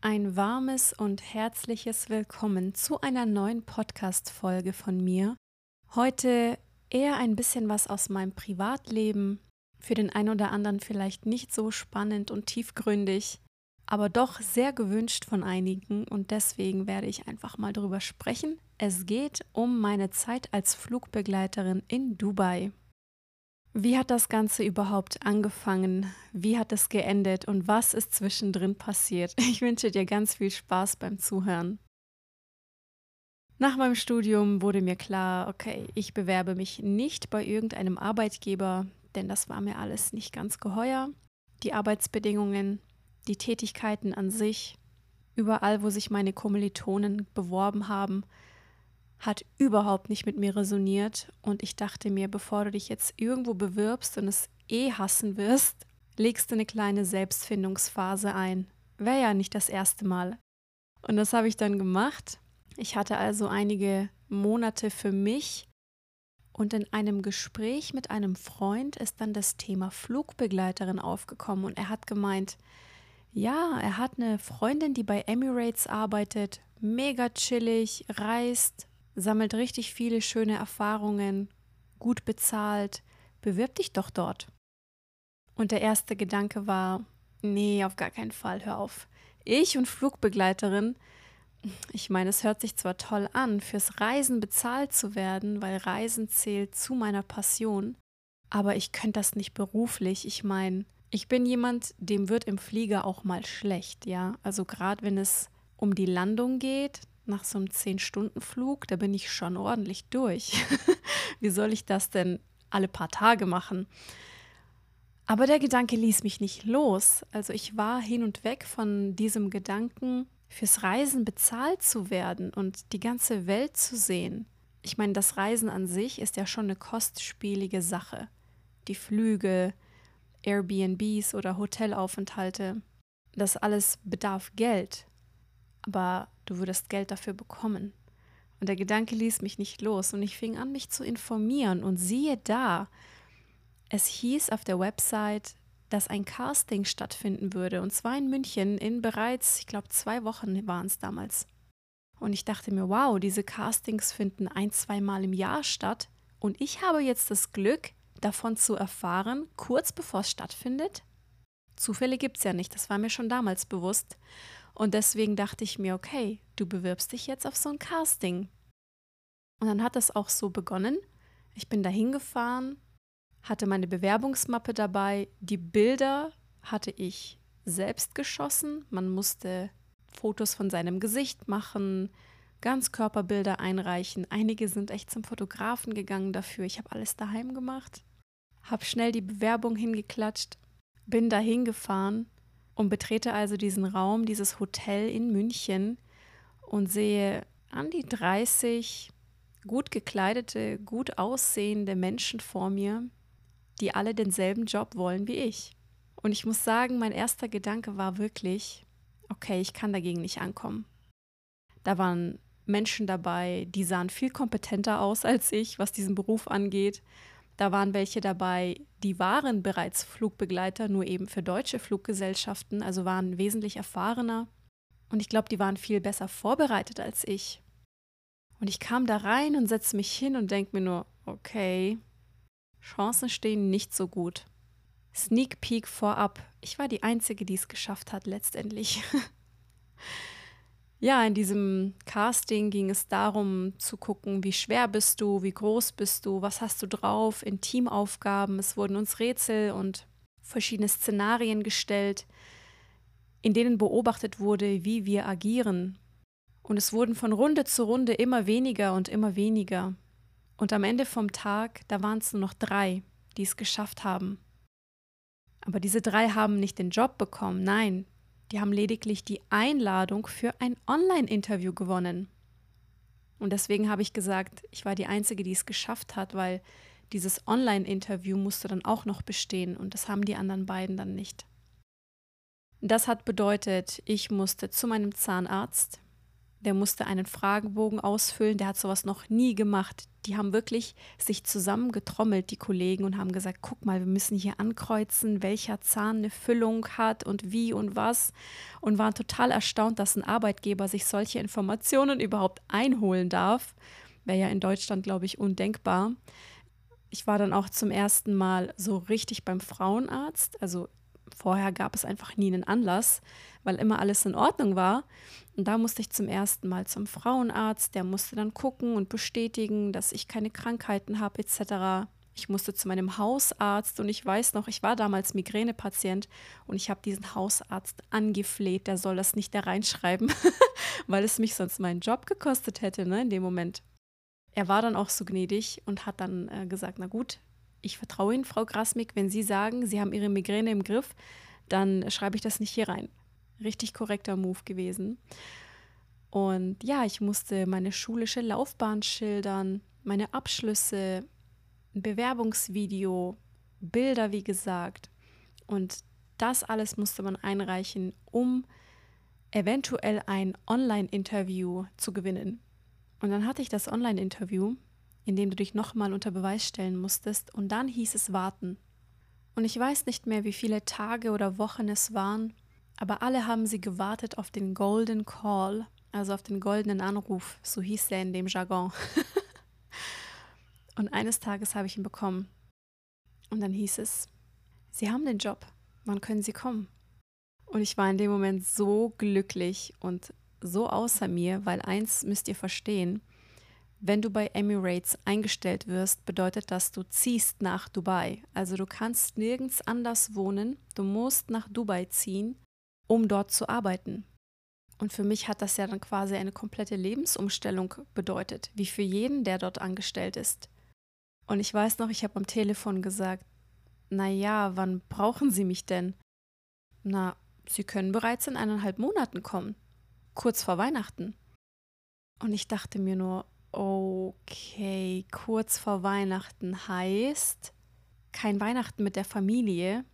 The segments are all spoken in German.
Ein warmes und herzliches Willkommen zu einer neuen Podcast-Folge von mir. Heute eher ein bisschen was aus meinem Privatleben. Für den einen oder anderen vielleicht nicht so spannend und tiefgründig, aber doch sehr gewünscht von einigen und deswegen werde ich einfach mal drüber sprechen. Es geht um meine Zeit als Flugbegleiterin in Dubai. Wie hat das Ganze überhaupt angefangen? Wie hat es geendet und was ist zwischendrin passiert? Ich wünsche dir ganz viel Spaß beim Zuhören. Nach meinem Studium wurde mir klar, okay, ich bewerbe mich nicht bei irgendeinem Arbeitgeber, denn das war mir alles nicht ganz geheuer. Die Arbeitsbedingungen, die Tätigkeiten an sich, überall, wo sich meine Kommilitonen beworben haben, hat überhaupt nicht mit mir resoniert. Und ich dachte mir, bevor du dich jetzt irgendwo bewirbst und es eh hassen wirst, legst du eine kleine Selbstfindungsphase ein. Wäre ja nicht das erste Mal. Und das habe ich dann gemacht. Ich hatte also einige Monate für mich. Und in einem Gespräch mit einem Freund ist dann das Thema Flugbegleiterin aufgekommen. Und er hat gemeint, ja, er hat eine Freundin, die bei Emirates arbeitet, mega chillig, reist, sammelt richtig viele schöne Erfahrungen, gut bezahlt, bewirb dich doch dort. Und der erste Gedanke war, nee, auf gar keinen Fall, hör auf. Ich und Flugbegleiterin, ich meine, es hört sich zwar toll an, fürs Reisen bezahlt zu werden, weil Reisen zählt zu meiner Passion, aber ich könnte das nicht beruflich. Ich meine, ich bin jemand, dem wird im Flieger auch mal schlecht, ja. Also gerade wenn es um die Landung geht, nach so einem 10-Stunden-Flug, da bin ich schon ordentlich durch. Wie soll ich das denn alle paar Tage machen? Aber der Gedanke ließ mich nicht los. Also ich war hin und weg von diesem Gedanken, fürs Reisen bezahlt zu werden und die ganze Welt zu sehen. Ich meine, das Reisen an sich ist ja schon eine kostspielige Sache. Die Flüge, Airbnbs oder Hotelaufenthalte, das alles bedarf Geld aber du würdest Geld dafür bekommen. Und der Gedanke ließ mich nicht los und ich fing an, mich zu informieren und siehe da, es hieß auf der Website, dass ein Casting stattfinden würde und zwar in München in bereits, ich glaube, zwei Wochen waren es damals. Und ich dachte mir, wow, diese Castings finden ein, zweimal im Jahr statt und ich habe jetzt das Glück, davon zu erfahren, kurz bevor es stattfindet. Zufälle gibt es ja nicht, das war mir schon damals bewusst. Und deswegen dachte ich mir, okay, du bewirbst dich jetzt auf so ein Casting. Und dann hat das auch so begonnen. Ich bin da hingefahren, hatte meine Bewerbungsmappe dabei. Die Bilder hatte ich selbst geschossen. Man musste Fotos von seinem Gesicht machen, Ganzkörperbilder einreichen. Einige sind echt zum Fotografen gegangen dafür. Ich habe alles daheim gemacht, habe schnell die Bewerbung hingeklatscht, bin da hingefahren und betrete also diesen Raum, dieses Hotel in München und sehe an die 30 gut gekleidete, gut aussehende Menschen vor mir, die alle denselben Job wollen wie ich. Und ich muss sagen, mein erster Gedanke war wirklich, okay, ich kann dagegen nicht ankommen. Da waren Menschen dabei, die sahen viel kompetenter aus als ich, was diesen Beruf angeht. Da waren welche dabei, die waren bereits Flugbegleiter, nur eben für deutsche Fluggesellschaften, also waren wesentlich erfahrener. Und ich glaube, die waren viel besser vorbereitet als ich. Und ich kam da rein und setze mich hin und denke mir nur, okay, Chancen stehen nicht so gut. Sneak Peek vorab. Ich war die Einzige, die es geschafft hat letztendlich. Ja, in diesem Casting ging es darum zu gucken, wie schwer bist du, wie groß bist du, was hast du drauf in Teamaufgaben. Es wurden uns Rätsel und verschiedene Szenarien gestellt, in denen beobachtet wurde, wie wir agieren. Und es wurden von Runde zu Runde immer weniger und immer weniger. Und am Ende vom Tag, da waren es nur noch drei, die es geschafft haben. Aber diese drei haben nicht den Job bekommen, nein, die haben lediglich die Einladung für ein Online-Interview gewonnen. Und deswegen habe ich gesagt, ich war die Einzige, die es geschafft hat, weil dieses Online-Interview musste dann auch noch bestehen und das haben die anderen beiden dann nicht. Das hat bedeutet, ich musste zu meinem Zahnarzt, der musste einen Fragebogen ausfüllen, der hat sowas noch nie gemacht. Die haben wirklich sich zusammengetrommelt, die Kollegen, und haben gesagt, guck mal, wir müssen hier ankreuzen, welcher Zahn eine Füllung hat und wie und was. Und waren total erstaunt, dass ein Arbeitgeber sich solche Informationen überhaupt einholen darf. Wäre ja in Deutschland, glaube ich, undenkbar. Ich war dann auch zum ersten Mal so richtig beim Frauenarzt. Also vorher gab es einfach nie einen Anlass, weil immer alles in Ordnung war. Und da musste ich zum ersten Mal zum Frauenarzt, der musste dann gucken und bestätigen, dass ich keine Krankheiten habe etc. Ich musste zu meinem Hausarzt und ich weiß noch, ich war damals Migränepatient und ich habe diesen Hausarzt angefleht, der soll das nicht da reinschreiben, weil es mich sonst meinen Job gekostet hätte, ne, in dem Moment. Er war dann auch so gnädig und hat dann äh, gesagt, na gut, ich vertraue Ihnen, Frau Grasmik, wenn Sie sagen, Sie haben Ihre Migräne im Griff, dann schreibe ich das nicht hier rein richtig korrekter Move gewesen. Und ja, ich musste meine schulische Laufbahn schildern, meine Abschlüsse, ein Bewerbungsvideo, Bilder, wie gesagt. Und das alles musste man einreichen, um eventuell ein Online-Interview zu gewinnen. Und dann hatte ich das Online-Interview, in dem du dich nochmal unter Beweis stellen musstest. Und dann hieß es warten. Und ich weiß nicht mehr, wie viele Tage oder Wochen es waren, aber alle haben sie gewartet auf den Golden Call, also auf den goldenen Anruf, so hieß er in dem Jargon. und eines Tages habe ich ihn bekommen. Und dann hieß es, Sie haben den Job, wann können Sie kommen? Und ich war in dem Moment so glücklich und so außer mir, weil eins müsst ihr verstehen, wenn du bei Emirates eingestellt wirst, bedeutet das, du ziehst nach Dubai. Also du kannst nirgends anders wohnen, du musst nach Dubai ziehen um dort zu arbeiten. Und für mich hat das ja dann quasi eine komplette Lebensumstellung bedeutet, wie für jeden, der dort angestellt ist. Und ich weiß noch, ich habe am Telefon gesagt, na ja, wann brauchen Sie mich denn? Na, Sie können bereits in eineinhalb Monaten kommen, kurz vor Weihnachten. Und ich dachte mir nur, okay, kurz vor Weihnachten heißt kein Weihnachten mit der Familie.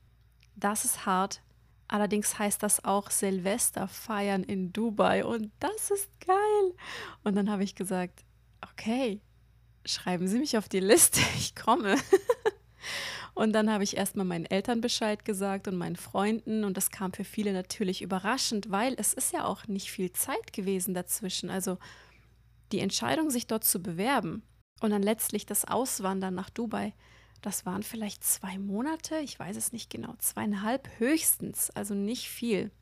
Das ist hart, Allerdings heißt das auch Silvester feiern in Dubai und das ist geil. Und dann habe ich gesagt, okay, schreiben Sie mich auf die Liste, ich komme. Und dann habe ich erstmal meinen Eltern Bescheid gesagt und meinen Freunden und das kam für viele natürlich überraschend, weil es ist ja auch nicht viel Zeit gewesen dazwischen. Also die Entscheidung, sich dort zu bewerben und dann letztlich das Auswandern nach Dubai, das waren vielleicht zwei Monate, ich weiß es nicht genau, zweieinhalb höchstens, also nicht viel.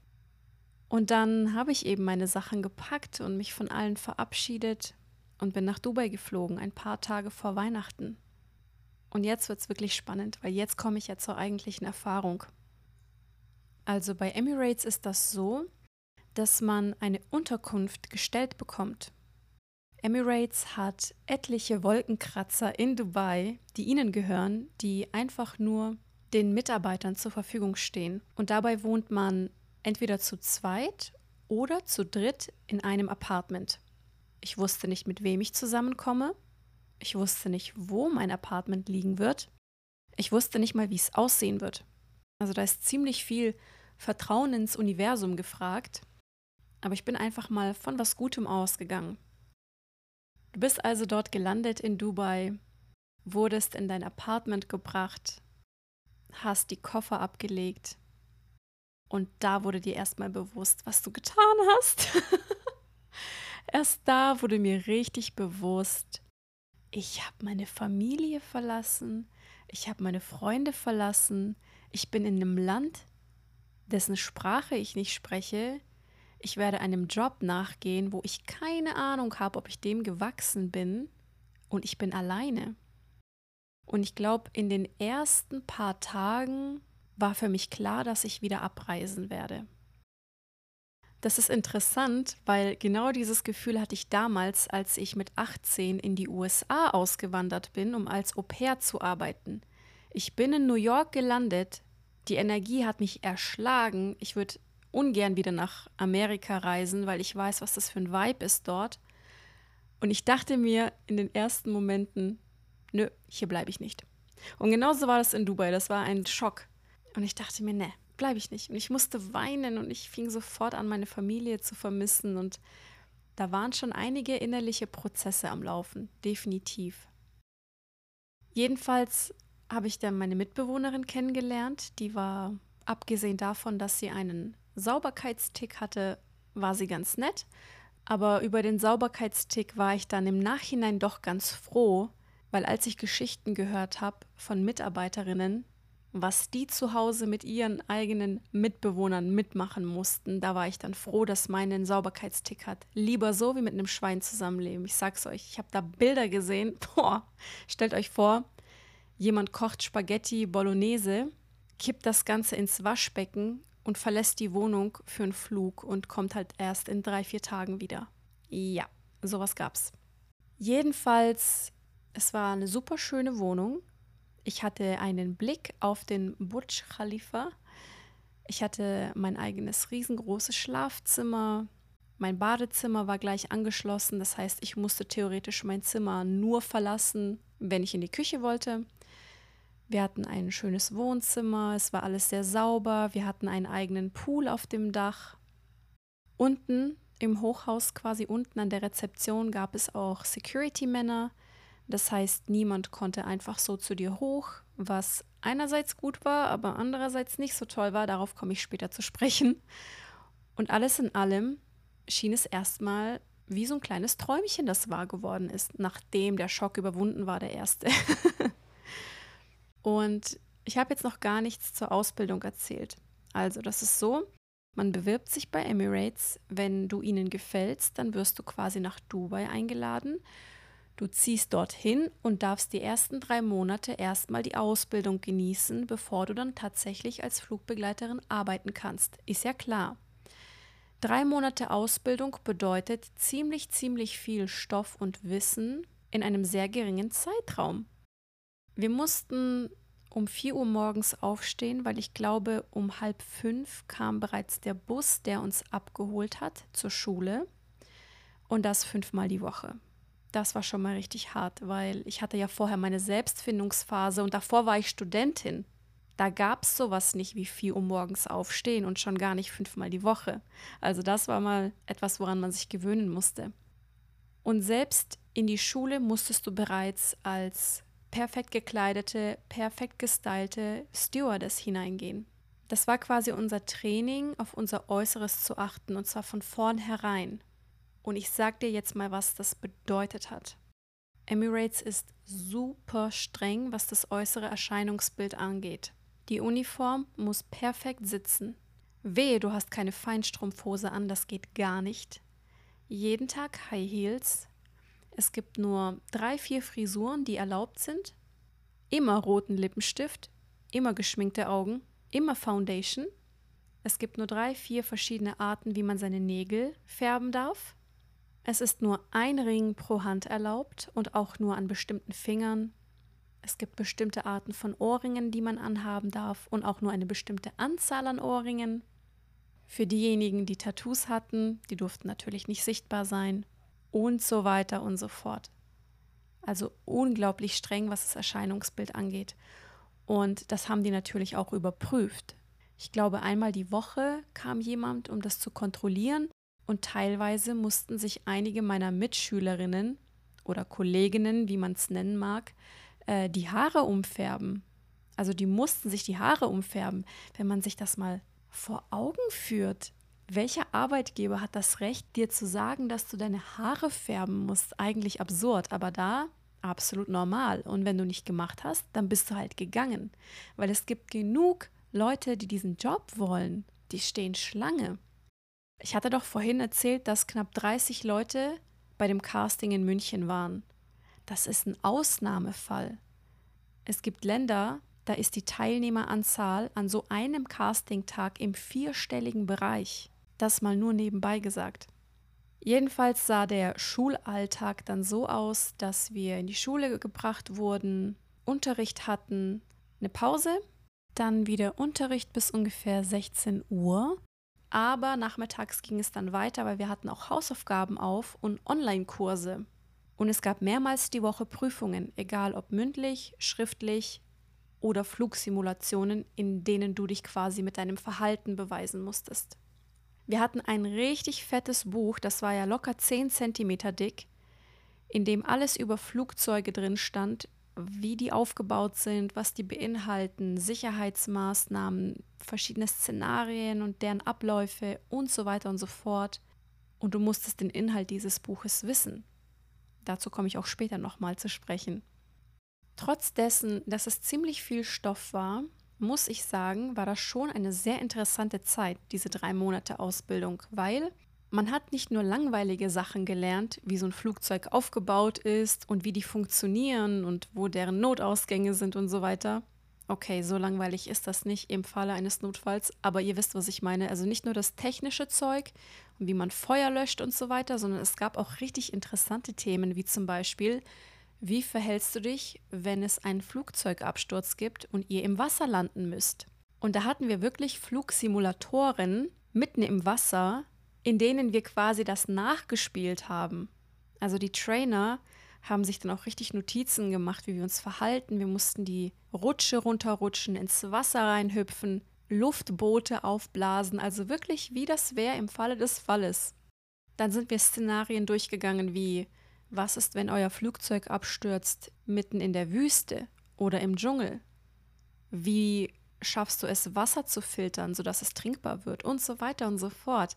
Und dann habe ich eben meine Sachen gepackt und mich von allen verabschiedet und bin nach Dubai geflogen, ein paar Tage vor Weihnachten. Und jetzt wird es wirklich spannend, weil jetzt komme ich ja zur eigentlichen Erfahrung. Also bei Emirates ist das so, dass man eine Unterkunft gestellt bekommt. Emirates hat etliche Wolkenkratzer in Dubai, die ihnen gehören, die einfach nur den Mitarbeitern zur Verfügung stehen. Und dabei wohnt man entweder zu zweit oder zu dritt in einem Apartment. Ich wusste nicht, mit wem ich zusammenkomme. Ich wusste nicht, wo mein Apartment liegen wird. Ich wusste nicht mal, wie es aussehen wird. Also da ist ziemlich viel Vertrauen ins Universum gefragt. Aber ich bin einfach mal von was Gutem ausgegangen. Du bist also dort gelandet in Dubai, wurdest in dein Apartment gebracht, hast die Koffer abgelegt und da wurde dir erstmal bewusst, was du getan hast. Erst da wurde mir richtig bewusst, ich habe meine Familie verlassen, ich habe meine Freunde verlassen, ich bin in einem Land, dessen Sprache ich nicht spreche, ich werde einem Job nachgehen, wo ich keine Ahnung habe, ob ich dem gewachsen bin und ich bin alleine. Und ich glaube, in den ersten paar Tagen war für mich klar, dass ich wieder abreisen werde. Das ist interessant, weil genau dieses Gefühl hatte ich damals, als ich mit 18 in die USA ausgewandert bin, um als Au pair zu arbeiten. Ich bin in New York gelandet, die Energie hat mich erschlagen, ich würde ungern wieder nach Amerika reisen, weil ich weiß, was das für ein Vibe ist dort. Und ich dachte mir in den ersten Momenten, nö, hier bleibe ich nicht. Und genauso war das in Dubai. Das war ein Schock. Und ich dachte mir, ne, bleibe ich nicht. Und ich musste weinen und ich fing sofort an, meine Familie zu vermissen. Und da waren schon einige innerliche Prozesse am Laufen, definitiv. Jedenfalls habe ich dann meine Mitbewohnerin kennengelernt. Die war, abgesehen davon, dass sie einen Sauberkeitstick hatte, war sie ganz nett. Aber über den Sauberkeitstick war ich dann im Nachhinein doch ganz froh, weil als ich Geschichten gehört habe von Mitarbeiterinnen, was die zu Hause mit ihren eigenen Mitbewohnern mitmachen mussten, da war ich dann froh, dass meine einen Sauberkeitstick hat. Lieber so wie mit einem Schwein zusammenleben. Ich sag's euch, ich habe da Bilder gesehen. Boah, stellt euch vor, jemand kocht Spaghetti Bolognese, kippt das Ganze ins Waschbecken und verlässt die Wohnung für einen Flug und kommt halt erst in drei, vier Tagen wieder. Ja, sowas gab's. Jedenfalls, es war eine super schöne Wohnung ich hatte einen Blick auf den Burj Khalifa. Ich hatte mein eigenes riesengroßes Schlafzimmer. Mein Badezimmer war gleich angeschlossen. Das heißt, ich musste theoretisch mein Zimmer nur verlassen, wenn ich in die Küche wollte. Wir hatten ein schönes Wohnzimmer. Es war alles sehr sauber. Wir hatten einen eigenen Pool auf dem Dach. Unten im Hochhaus, quasi unten an der Rezeption, gab es auch Security-Männer das heißt, niemand konnte einfach so zu dir hoch, was einerseits gut war, aber andererseits nicht so toll war. Darauf komme ich später zu sprechen. Und alles in allem schien es erstmal wie so ein kleines Träumchen, das wahr geworden ist, nachdem der Schock überwunden war, der erste. Und ich habe jetzt noch gar nichts zur Ausbildung erzählt. Also, das ist so, man bewirbt sich bei Emirates, wenn du ihnen gefällst, dann wirst du quasi nach Dubai eingeladen Du ziehst dorthin und darfst die ersten drei Monate erstmal die Ausbildung genießen, bevor du dann tatsächlich als Flugbegleiterin arbeiten kannst. Ist ja klar. Drei Monate Ausbildung bedeutet ziemlich, ziemlich viel Stoff und Wissen in einem sehr geringen Zeitraum. Wir mussten um 4 Uhr morgens aufstehen, weil ich glaube, um halb fünf kam bereits der Bus, der uns abgeholt hat zur Schule. Und das fünfmal die Woche das war schon mal richtig hart, weil ich hatte ja vorher meine Selbstfindungsphase und davor war ich Studentin. Da gab es sowas nicht wie 4 Uhr morgens aufstehen und schon gar nicht fünfmal die Woche. Also das war mal etwas, woran man sich gewöhnen musste. Und selbst in die Schule musstest du bereits als perfekt gekleidete, perfekt gestylte Stewardess hineingehen. Das war quasi unser Training, auf unser Äußeres zu achten und zwar von vornherein. Und ich sag dir jetzt mal, was das bedeutet hat. Emirates ist super streng, was das äußere Erscheinungsbild angeht. Die Uniform muss perfekt sitzen. Wehe, du hast keine Feinstrumpfhose an, das geht gar nicht. Jeden Tag High Heels. Es gibt nur drei, vier Frisuren, die erlaubt sind. Immer roten Lippenstift, immer geschminkte Augen, immer Foundation. Es gibt nur drei, vier verschiedene Arten, wie man seine Nägel färben darf. Es ist nur ein Ring pro Hand erlaubt und auch nur an bestimmten Fingern. Es gibt bestimmte Arten von Ohrringen, die man anhaben darf und auch nur eine bestimmte Anzahl an Ohrringen. Für diejenigen, die Tattoos hatten, die durften natürlich nicht sichtbar sein und so weiter und so fort. Also unglaublich streng, was das Erscheinungsbild angeht. Und das haben die natürlich auch überprüft. Ich glaube, einmal die Woche kam jemand, um das zu kontrollieren und teilweise mussten sich einige meiner Mitschülerinnen oder Kolleginnen, wie man es nennen mag, äh, die Haare umfärben. Also die mussten sich die Haare umfärben. Wenn man sich das mal vor Augen führt, welcher Arbeitgeber hat das Recht, dir zu sagen, dass du deine Haare färben musst? Eigentlich absurd, aber da absolut normal. Und wenn du nicht gemacht hast, dann bist du halt gegangen. Weil es gibt genug Leute, die diesen Job wollen. Die stehen Schlange. Ich hatte doch vorhin erzählt, dass knapp 30 Leute bei dem Casting in München waren. Das ist ein Ausnahmefall. Es gibt Länder, da ist die Teilnehmeranzahl an so einem Castingtag im vierstelligen Bereich. Das mal nur nebenbei gesagt. Jedenfalls sah der Schulalltag dann so aus, dass wir in die Schule gebracht wurden, Unterricht hatten, eine Pause, dann wieder Unterricht bis ungefähr 16 Uhr aber nachmittags ging es dann weiter, weil wir hatten auch Hausaufgaben auf und Online-Kurse. Und es gab mehrmals die Woche Prüfungen, egal ob mündlich, schriftlich oder Flugsimulationen, in denen du dich quasi mit deinem Verhalten beweisen musstest. Wir hatten ein richtig fettes Buch, das war ja locker 10 Zentimeter dick, in dem alles über Flugzeuge drin stand, wie die aufgebaut sind, was die beinhalten, Sicherheitsmaßnahmen, verschiedene Szenarien und deren Abläufe und so weiter und so fort. Und du musstest den Inhalt dieses Buches wissen. Dazu komme ich auch später nochmal zu sprechen. Trotz dessen, dass es ziemlich viel Stoff war, muss ich sagen, war das schon eine sehr interessante Zeit, diese drei Monate Ausbildung, weil man hat nicht nur langweilige Sachen gelernt, wie so ein Flugzeug aufgebaut ist und wie die funktionieren und wo deren Notausgänge sind und so weiter. Okay, so langweilig ist das nicht im Falle eines Notfalls, aber ihr wisst, was ich meine. Also nicht nur das technische Zeug und wie man Feuer löscht und so weiter, sondern es gab auch richtig interessante Themen, wie zum Beispiel, wie verhältst du dich, wenn es einen Flugzeugabsturz gibt und ihr im Wasser landen müsst? Und da hatten wir wirklich Flugsimulatoren mitten im Wasser, in denen wir quasi das nachgespielt haben. Also die Trainer haben sich dann auch richtig Notizen gemacht, wie wir uns verhalten. Wir mussten die Rutsche runterrutschen, ins Wasser reinhüpfen, Luftboote aufblasen, also wirklich wie das wäre im Falle des Falles. Dann sind wir Szenarien durchgegangen wie, was ist, wenn euer Flugzeug abstürzt mitten in der Wüste oder im Dschungel? Wie schaffst du es, Wasser zu filtern, sodass es trinkbar wird und so weiter und so fort.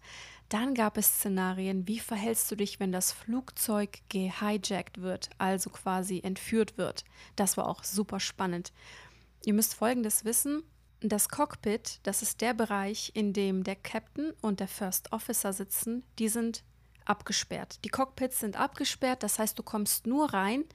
Dann gab es Szenarien, wie verhältst du dich, wenn das Flugzeug gehijackt wird, also quasi entführt wird. Das war auch super spannend. Ihr müsst Folgendes wissen. Das Cockpit, das ist der Bereich, in dem der Captain und der First Officer sitzen, die sind abgesperrt. Die Cockpits sind abgesperrt, das heißt, du kommst nur rein,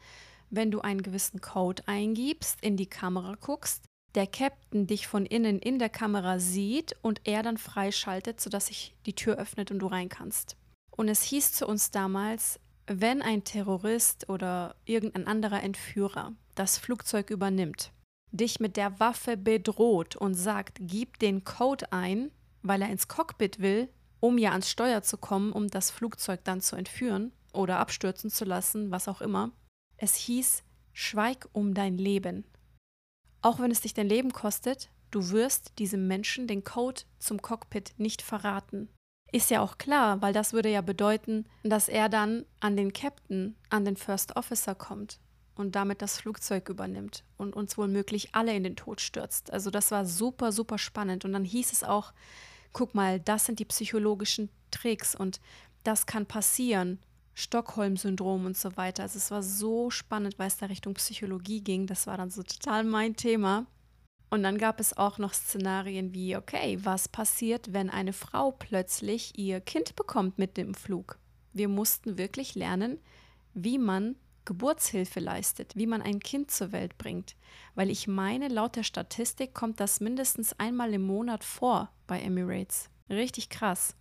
wenn du einen gewissen Code eingibst, in die Kamera guckst der Captain dich von innen in der Kamera sieht und er dann freischaltet, sodass sich die Tür öffnet und du rein kannst. Und es hieß zu uns damals, wenn ein Terrorist oder irgendein anderer Entführer das Flugzeug übernimmt, dich mit der Waffe bedroht und sagt, gib den Code ein, weil er ins Cockpit will, um ja ans Steuer zu kommen, um das Flugzeug dann zu entführen oder abstürzen zu lassen, was auch immer. Es hieß, schweig um dein Leben. Auch wenn es dich dein Leben kostet, du wirst diesem Menschen den Code zum Cockpit nicht verraten. Ist ja auch klar, weil das würde ja bedeuten, dass er dann an den Captain, an den First Officer kommt und damit das Flugzeug übernimmt und uns womöglich alle in den Tod stürzt. Also das war super, super spannend. Und dann hieß es auch, guck mal, das sind die psychologischen Tricks und das kann passieren. Stockholm-Syndrom und so weiter. Also es war so spannend, weil es da Richtung Psychologie ging. Das war dann so total mein Thema. Und dann gab es auch noch Szenarien wie, okay, was passiert, wenn eine Frau plötzlich ihr Kind bekommt mit dem Flug? Wir mussten wirklich lernen, wie man Geburtshilfe leistet, wie man ein Kind zur Welt bringt. Weil ich meine, laut der Statistik kommt das mindestens einmal im Monat vor bei Emirates. Richtig krass.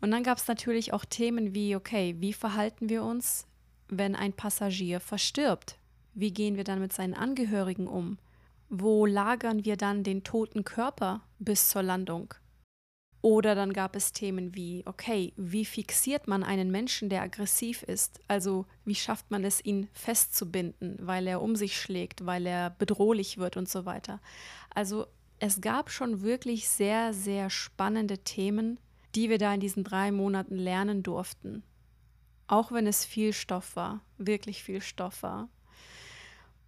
Und dann gab es natürlich auch Themen wie, okay, wie verhalten wir uns, wenn ein Passagier verstirbt? Wie gehen wir dann mit seinen Angehörigen um? Wo lagern wir dann den toten Körper bis zur Landung? Oder dann gab es Themen wie, okay, wie fixiert man einen Menschen, der aggressiv ist? Also wie schafft man es, ihn festzubinden, weil er um sich schlägt, weil er bedrohlich wird und so weiter. Also es gab schon wirklich sehr, sehr spannende Themen, die wir da in diesen drei Monaten lernen durften. Auch wenn es viel Stoff war, wirklich viel Stoff war.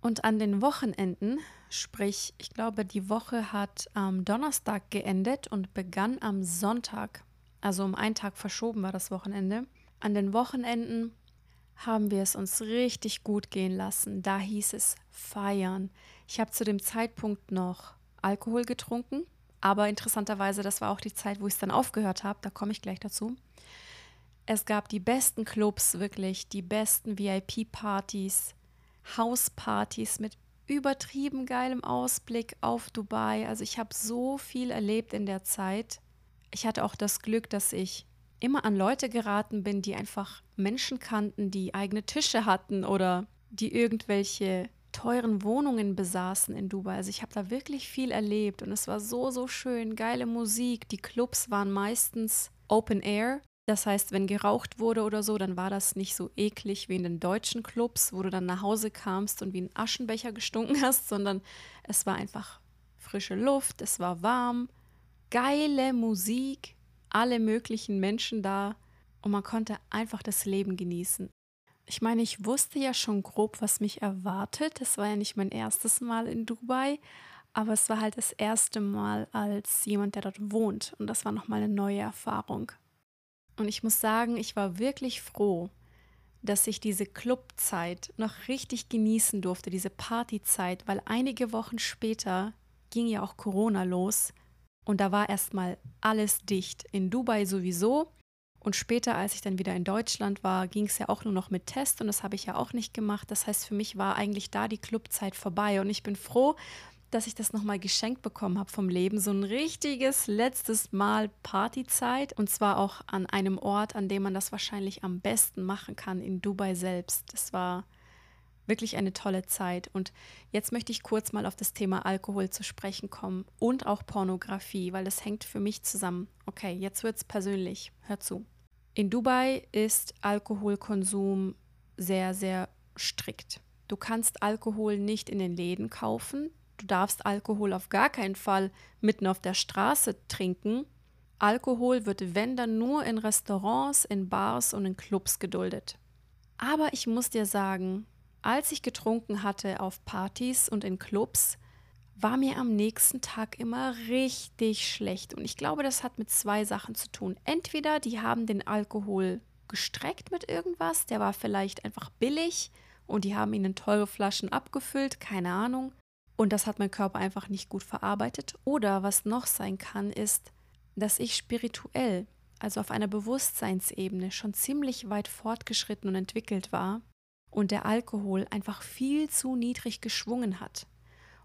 Und an den Wochenenden, sprich, ich glaube, die Woche hat am Donnerstag geendet und begann am Sonntag, also um einen Tag verschoben war das Wochenende. An den Wochenenden haben wir es uns richtig gut gehen lassen. Da hieß es feiern. Ich habe zu dem Zeitpunkt noch Alkohol getrunken, aber interessanterweise, das war auch die Zeit, wo ich es dann aufgehört habe. Da komme ich gleich dazu. Es gab die besten Clubs, wirklich, die besten VIP-Partys, Hauspartys mit übertrieben geilem Ausblick auf Dubai. Also ich habe so viel erlebt in der Zeit. Ich hatte auch das Glück, dass ich immer an Leute geraten bin, die einfach Menschen kannten, die eigene Tische hatten oder die irgendwelche teuren Wohnungen besaßen in Dubai. Also ich habe da wirklich viel erlebt und es war so, so schön, geile Musik. Die Clubs waren meistens Open Air. Das heißt, wenn geraucht wurde oder so, dann war das nicht so eklig wie in den deutschen Clubs, wo du dann nach Hause kamst und wie ein Aschenbecher gestunken hast, sondern es war einfach frische Luft, es war warm, geile Musik alle möglichen Menschen da und man konnte einfach das Leben genießen. Ich meine, ich wusste ja schon grob, was mich erwartet. Es war ja nicht mein erstes Mal in Dubai, aber es war halt das erste Mal als jemand, der dort wohnt. Und das war nochmal eine neue Erfahrung. Und ich muss sagen, ich war wirklich froh, dass ich diese Clubzeit noch richtig genießen durfte, diese Partyzeit, weil einige Wochen später ging ja auch Corona los und da war erstmal alles dicht. In Dubai sowieso und später, als ich dann wieder in Deutschland war, ging es ja auch nur noch mit Test und das habe ich ja auch nicht gemacht. Das heißt, für mich war eigentlich da die Clubzeit vorbei und ich bin froh, dass ich das nochmal geschenkt bekommen habe vom Leben. So ein richtiges letztes Mal Partyzeit und zwar auch an einem Ort, an dem man das wahrscheinlich am besten machen kann, in Dubai selbst. Das war wirklich eine tolle Zeit. Und jetzt möchte ich kurz mal auf das Thema Alkohol zu sprechen kommen und auch Pornografie, weil das hängt für mich zusammen. Okay, jetzt wird es persönlich. Hör zu. In Dubai ist Alkoholkonsum sehr, sehr strikt. Du kannst Alkohol nicht in den Läden kaufen. Du darfst Alkohol auf gar keinen Fall mitten auf der Straße trinken. Alkohol wird, wenn dann, nur in Restaurants, in Bars und in Clubs geduldet. Aber ich muss dir sagen, als ich getrunken hatte auf Partys und in Clubs, war mir am nächsten Tag immer richtig schlecht. Und ich glaube, das hat mit zwei Sachen zu tun. Entweder die haben den Alkohol gestreckt mit irgendwas, der war vielleicht einfach billig und die haben ihn in teure Flaschen abgefüllt, keine Ahnung. Und das hat mein Körper einfach nicht gut verarbeitet. Oder was noch sein kann, ist, dass ich spirituell, also auf einer Bewusstseinsebene, schon ziemlich weit fortgeschritten und entwickelt war und der Alkohol einfach viel zu niedrig geschwungen hat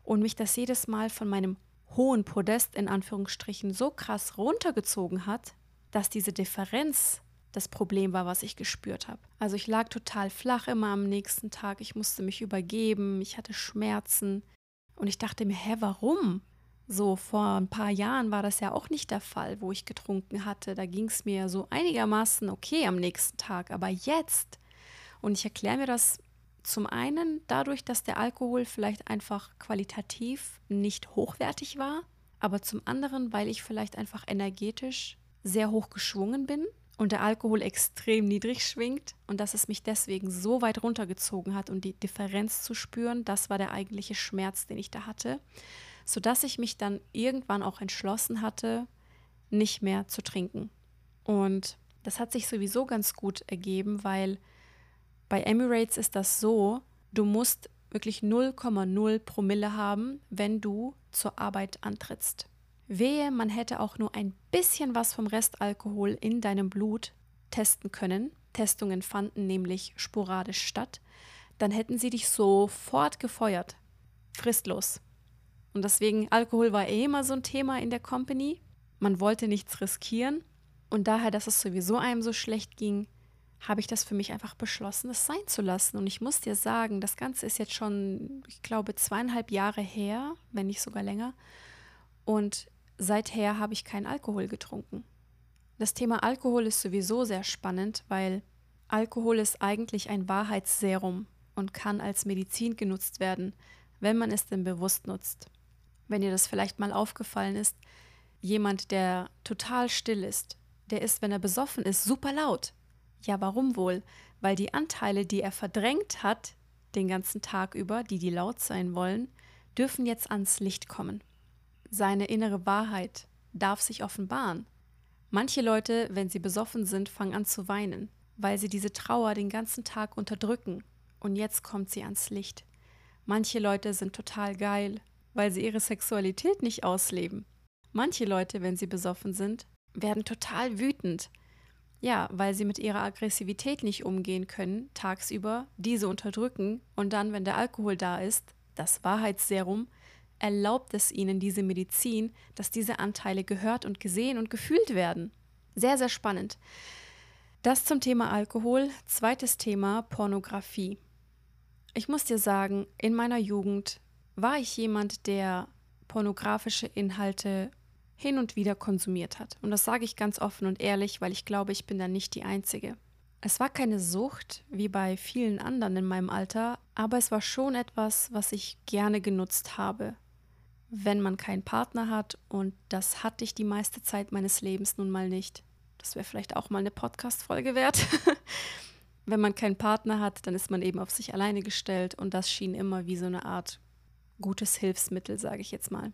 und mich das jedes Mal von meinem hohen Podest in Anführungsstrichen so krass runtergezogen hat, dass diese Differenz das Problem war, was ich gespürt habe. Also ich lag total flach immer am nächsten Tag, ich musste mich übergeben, ich hatte Schmerzen und ich dachte mir, hä, warum? So vor ein paar Jahren war das ja auch nicht der Fall, wo ich getrunken hatte. Da ging es mir so einigermaßen okay am nächsten Tag, aber jetzt und ich erkläre mir das zum einen dadurch, dass der Alkohol vielleicht einfach qualitativ nicht hochwertig war, aber zum anderen, weil ich vielleicht einfach energetisch sehr hoch geschwungen bin und der Alkohol extrem niedrig schwingt und dass es mich deswegen so weit runtergezogen hat und die Differenz zu spüren, das war der eigentliche Schmerz, den ich da hatte, sodass ich mich dann irgendwann auch entschlossen hatte, nicht mehr zu trinken. Und das hat sich sowieso ganz gut ergeben, weil bei Emirates ist das so, du musst wirklich 0,0 Promille haben, wenn du zur Arbeit antrittst. Wehe, man hätte auch nur ein bisschen was vom Restalkohol in deinem Blut testen können. Testungen fanden nämlich sporadisch statt. Dann hätten sie dich sofort gefeuert. Fristlos. Und deswegen, Alkohol war eh immer so ein Thema in der Company. Man wollte nichts riskieren. Und daher, dass es sowieso einem so schlecht ging, habe ich das für mich einfach beschlossen, es sein zu lassen. Und ich muss dir sagen, das Ganze ist jetzt schon, ich glaube, zweieinhalb Jahre her, wenn nicht sogar länger. Und seither habe ich keinen Alkohol getrunken. Das Thema Alkohol ist sowieso sehr spannend, weil Alkohol ist eigentlich ein Wahrheitsserum und kann als Medizin genutzt werden, wenn man es denn bewusst nutzt. Wenn dir das vielleicht mal aufgefallen ist, jemand, der total still ist, der ist, wenn er besoffen ist, super laut. Ja, warum wohl? Weil die Anteile, die er verdrängt hat, den ganzen Tag über, die die laut sein wollen, dürfen jetzt ans Licht kommen. Seine innere Wahrheit darf sich offenbaren. Manche Leute, wenn sie besoffen sind, fangen an zu weinen, weil sie diese Trauer den ganzen Tag unterdrücken. Und jetzt kommt sie ans Licht. Manche Leute sind total geil, weil sie ihre Sexualität nicht ausleben. Manche Leute, wenn sie besoffen sind, werden total wütend, ja, weil sie mit ihrer Aggressivität nicht umgehen können, tagsüber, diese unterdrücken und dann, wenn der Alkohol da ist, das Wahrheitsserum, erlaubt es ihnen, diese Medizin, dass diese Anteile gehört und gesehen und gefühlt werden. Sehr, sehr spannend. Das zum Thema Alkohol. Zweites Thema Pornografie. Ich muss dir sagen, in meiner Jugend war ich jemand, der pornografische Inhalte hin und wieder konsumiert hat. Und das sage ich ganz offen und ehrlich, weil ich glaube, ich bin da nicht die Einzige. Es war keine Sucht, wie bei vielen anderen in meinem Alter, aber es war schon etwas, was ich gerne genutzt habe. Wenn man keinen Partner hat. Und das hatte ich die meiste Zeit meines Lebens nun mal nicht. Das wäre vielleicht auch mal eine Podcast-Folge wert. wenn man keinen Partner hat, dann ist man eben auf sich alleine gestellt. Und das schien immer wie so eine Art gutes Hilfsmittel, sage ich jetzt mal.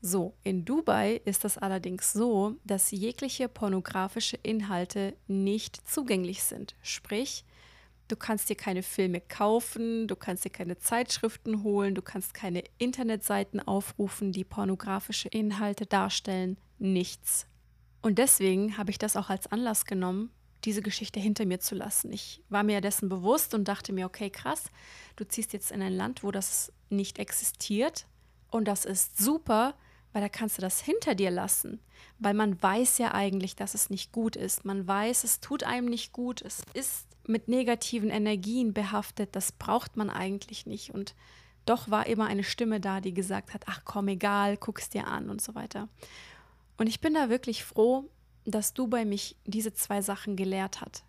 So, in Dubai ist das allerdings so, dass jegliche pornografische Inhalte nicht zugänglich sind. Sprich, du kannst dir keine Filme kaufen, du kannst dir keine Zeitschriften holen, du kannst keine Internetseiten aufrufen, die pornografische Inhalte darstellen, nichts. Und deswegen habe ich das auch als Anlass genommen, diese Geschichte hinter mir zu lassen. Ich war mir dessen bewusst und dachte mir, okay, krass, du ziehst jetzt in ein Land, wo das nicht existiert und das ist super, weil da kannst du das hinter dir lassen, weil man weiß ja eigentlich, dass es nicht gut ist. Man weiß, es tut einem nicht gut, es ist mit negativen Energien behaftet, das braucht man eigentlich nicht. Und doch war immer eine Stimme da, die gesagt hat, ach komm, egal, guck es dir an und so weiter. Und ich bin da wirklich froh, dass du bei mich diese zwei Sachen gelehrt hat.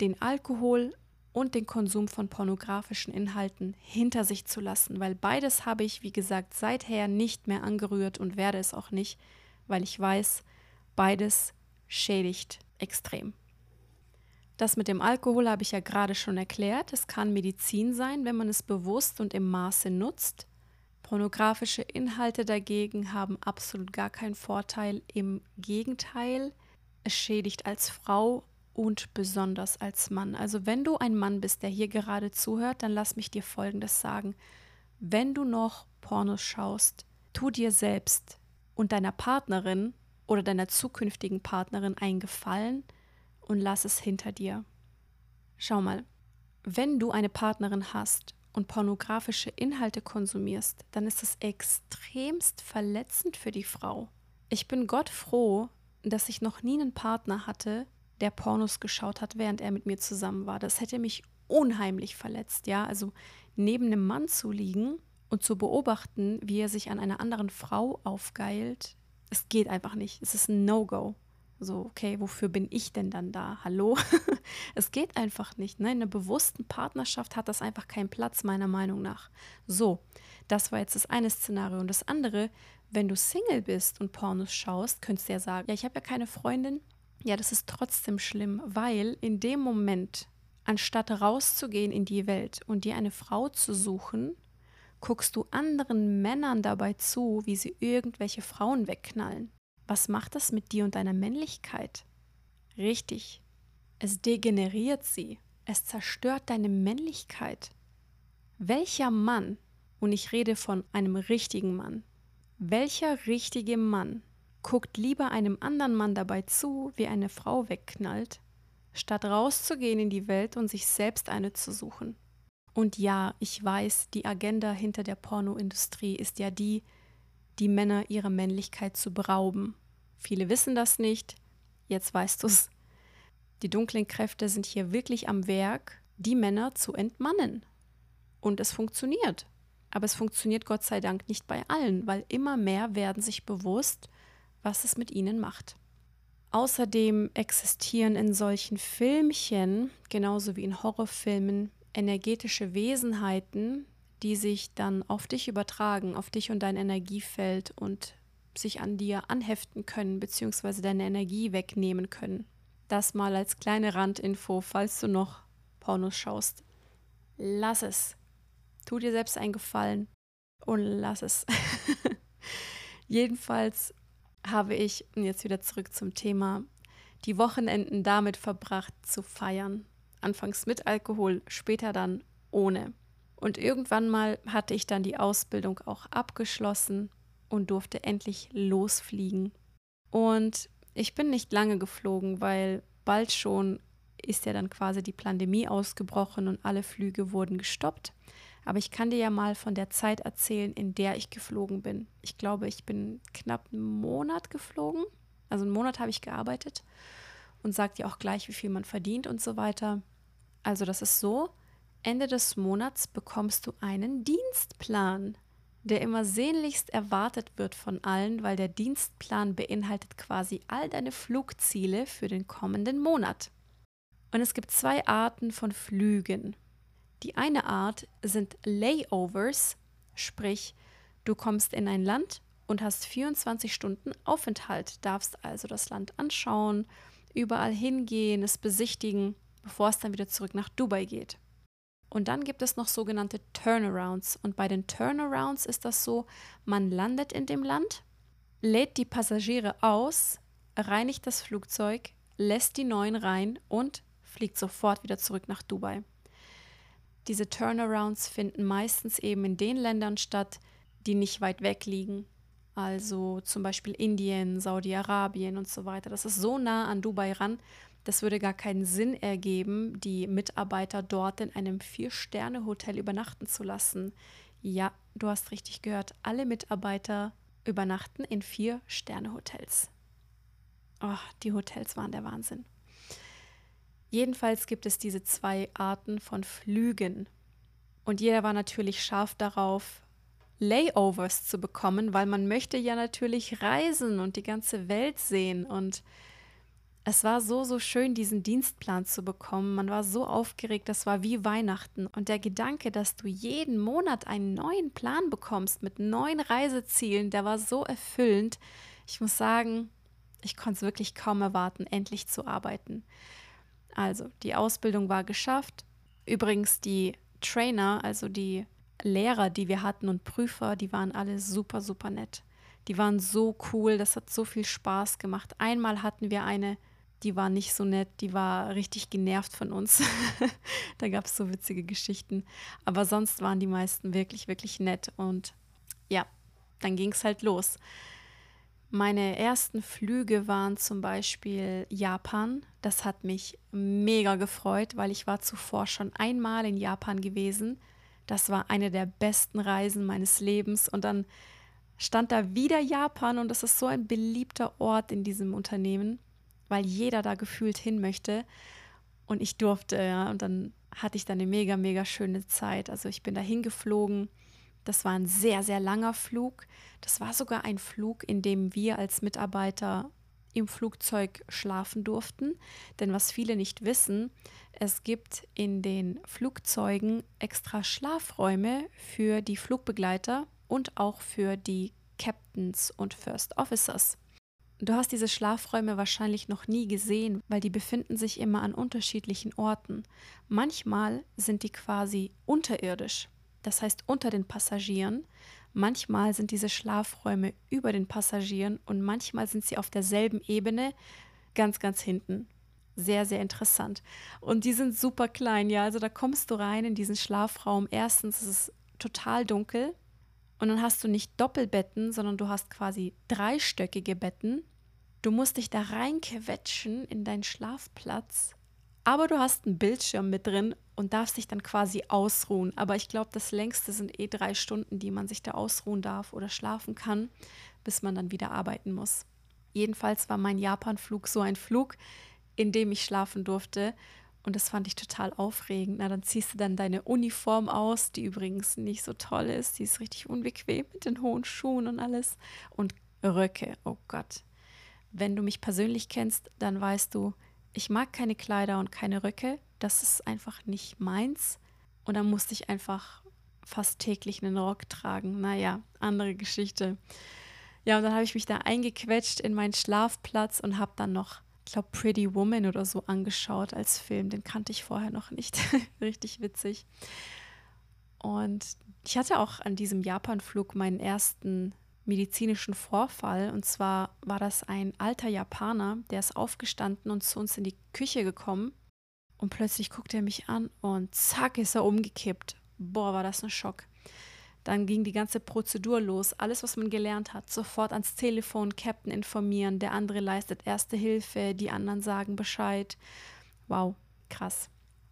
Den Alkohol und den Konsum von pornografischen Inhalten hinter sich zu lassen, weil beides habe ich, wie gesagt, seither nicht mehr angerührt und werde es auch nicht, weil ich weiß, beides schädigt extrem. Das mit dem Alkohol habe ich ja gerade schon erklärt. Es kann Medizin sein, wenn man es bewusst und im Maße nutzt. Pornografische Inhalte dagegen haben absolut gar keinen Vorteil. Im Gegenteil, es schädigt als Frau und besonders als Mann. Also wenn du ein Mann bist, der hier gerade zuhört, dann lass mich dir Folgendes sagen. Wenn du noch Pornos schaust, tu dir selbst und deiner Partnerin oder deiner zukünftigen Partnerin einen Gefallen und lass es hinter dir. Schau mal, wenn du eine Partnerin hast und pornografische Inhalte konsumierst, dann ist es extremst verletzend für die Frau. Ich bin Gott froh, dass ich noch nie einen Partner hatte, der Pornos geschaut hat, während er mit mir zusammen war. Das hätte mich unheimlich verletzt, ja. Also neben einem Mann zu liegen und zu beobachten, wie er sich an einer anderen Frau aufgeilt, es geht einfach nicht. Es ist ein No-Go. So, okay, wofür bin ich denn dann da? Hallo? es geht einfach nicht. Ne? In einer bewussten Partnerschaft hat das einfach keinen Platz, meiner Meinung nach. So, das war jetzt das eine Szenario. Und das andere, wenn du Single bist und Pornos schaust, könntest du ja sagen, ja, ich habe ja keine Freundin, ja, das ist trotzdem schlimm, weil in dem Moment, anstatt rauszugehen in die Welt und dir eine Frau zu suchen, guckst du anderen Männern dabei zu, wie sie irgendwelche Frauen wegknallen. Was macht das mit dir und deiner Männlichkeit? Richtig, es degeneriert sie, es zerstört deine Männlichkeit. Welcher Mann, und ich rede von einem richtigen Mann, welcher richtige Mann guckt lieber einem anderen Mann dabei zu, wie eine Frau wegknallt, statt rauszugehen in die Welt und sich selbst eine zu suchen. Und ja, ich weiß, die Agenda hinter der Pornoindustrie ist ja die, die Männer ihrer Männlichkeit zu berauben. Viele wissen das nicht, jetzt weißt du es. Die dunklen Kräfte sind hier wirklich am Werk, die Männer zu entmannen. Und es funktioniert. Aber es funktioniert Gott sei Dank nicht bei allen, weil immer mehr werden sich bewusst, was es mit ihnen macht. Außerdem existieren in solchen Filmchen, genauso wie in Horrorfilmen, energetische Wesenheiten, die sich dann auf dich übertragen, auf dich und dein Energiefeld und sich an dir anheften können, beziehungsweise deine Energie wegnehmen können. Das mal als kleine Randinfo, falls du noch Pornos schaust. Lass es. Tu dir selbst einen Gefallen und lass es. Jedenfalls habe ich, und jetzt wieder zurück zum Thema, die Wochenenden damit verbracht zu feiern. Anfangs mit Alkohol, später dann ohne. Und irgendwann mal hatte ich dann die Ausbildung auch abgeschlossen und durfte endlich losfliegen. Und ich bin nicht lange geflogen, weil bald schon ist ja dann quasi die Pandemie ausgebrochen und alle Flüge wurden gestoppt. Aber ich kann dir ja mal von der Zeit erzählen, in der ich geflogen bin. Ich glaube, ich bin knapp einen Monat geflogen. Also einen Monat habe ich gearbeitet und sagt ja auch gleich, wie viel man verdient und so weiter. Also das ist so, Ende des Monats bekommst du einen Dienstplan, der immer sehnlichst erwartet wird von allen, weil der Dienstplan beinhaltet quasi all deine Flugziele für den kommenden Monat. Und es gibt zwei Arten von Flügen. Die eine Art sind Layovers, sprich, du kommst in ein Land und hast 24 Stunden Aufenthalt, darfst also das Land anschauen, überall hingehen, es besichtigen, bevor es dann wieder zurück nach Dubai geht. Und dann gibt es noch sogenannte Turnarounds. Und bei den Turnarounds ist das so, man landet in dem Land, lädt die Passagiere aus, reinigt das Flugzeug, lässt die neuen rein und fliegt sofort wieder zurück nach Dubai. Diese Turnarounds finden meistens eben in den Ländern statt, die nicht weit weg liegen. Also zum Beispiel Indien, Saudi-Arabien und so weiter. Das ist so nah an Dubai ran, das würde gar keinen Sinn ergeben, die Mitarbeiter dort in einem Vier-Sterne-Hotel übernachten zu lassen. Ja, du hast richtig gehört, alle Mitarbeiter übernachten in Vier-Sterne-Hotels. Oh, die Hotels waren der Wahnsinn. Jedenfalls gibt es diese zwei Arten von Flügen. Und jeder war natürlich scharf darauf, Layovers zu bekommen, weil man möchte ja natürlich reisen und die ganze Welt sehen und es war so, so schön, diesen Dienstplan zu bekommen. Man war so aufgeregt, das war wie Weihnachten. Und der Gedanke, dass du jeden Monat einen neuen Plan bekommst mit neuen Reisezielen, der war so erfüllend. Ich muss sagen, ich konnte es wirklich kaum erwarten, endlich zu arbeiten. Also, die Ausbildung war geschafft. Übrigens, die Trainer, also die Lehrer, die wir hatten und Prüfer, die waren alle super, super nett. Die waren so cool, das hat so viel Spaß gemacht. Einmal hatten wir eine die war nicht so nett, die war richtig genervt von uns. da gab es so witzige Geschichten. Aber sonst waren die meisten wirklich, wirklich nett. Und ja, dann ging es halt los. Meine ersten Flüge waren zum Beispiel Japan. Das hat mich mega gefreut, weil ich war zuvor schon einmal in Japan gewesen. Das war eine der besten Reisen meines Lebens. Und dann stand da wieder Japan und das ist so ein beliebter Ort in diesem Unternehmen weil jeder da gefühlt hin möchte. Und ich durfte, ja. Und dann hatte ich dann eine mega, mega schöne Zeit. Also ich bin da hingeflogen. Das war ein sehr, sehr langer Flug. Das war sogar ein Flug, in dem wir als Mitarbeiter im Flugzeug schlafen durften. Denn was viele nicht wissen, es gibt in den Flugzeugen extra Schlafräume für die Flugbegleiter und auch für die Captains und First Officers. Du hast diese Schlafräume wahrscheinlich noch nie gesehen, weil die befinden sich immer an unterschiedlichen Orten. Manchmal sind die quasi unterirdisch, das heißt unter den Passagieren. Manchmal sind diese Schlafräume über den Passagieren und manchmal sind sie auf derselben Ebene, ganz, ganz hinten. Sehr, sehr interessant. Und die sind super klein, ja. Also da kommst du rein in diesen Schlafraum. Erstens ist es total dunkel, und dann hast du nicht Doppelbetten, sondern du hast quasi dreistöckige Betten. Du musst dich da reinquetschen in deinen Schlafplatz. Aber du hast einen Bildschirm mit drin und darfst dich dann quasi ausruhen. Aber ich glaube, das längste sind eh drei Stunden, die man sich da ausruhen darf oder schlafen kann, bis man dann wieder arbeiten muss. Jedenfalls war mein Japan-Flug so ein Flug, in dem ich schlafen durfte. Und das fand ich total aufregend. Na, dann ziehst du dann deine Uniform aus, die übrigens nicht so toll ist. Die ist richtig unbequem mit den hohen Schuhen und alles. Und Röcke, oh Gott. Wenn du mich persönlich kennst, dann weißt du, ich mag keine Kleider und keine Röcke. Das ist einfach nicht meins. Und dann musste ich einfach fast täglich einen Rock tragen. Naja, andere Geschichte. Ja, und dann habe ich mich da eingequetscht in meinen Schlafplatz und habe dann noch ich glaube, Pretty Woman oder so angeschaut als Film. Den kannte ich vorher noch nicht. Richtig witzig. Und ich hatte auch an diesem Japanflug meinen ersten medizinischen Vorfall. Und zwar war das ein alter Japaner, der ist aufgestanden und zu uns in die Küche gekommen. Und plötzlich guckt er mich an und zack ist er umgekippt. Boah, war das ein Schock. Dann ging die ganze Prozedur los. Alles, was man gelernt hat, sofort ans Telefon, Captain informieren, der andere leistet erste Hilfe, die anderen sagen Bescheid. Wow, krass.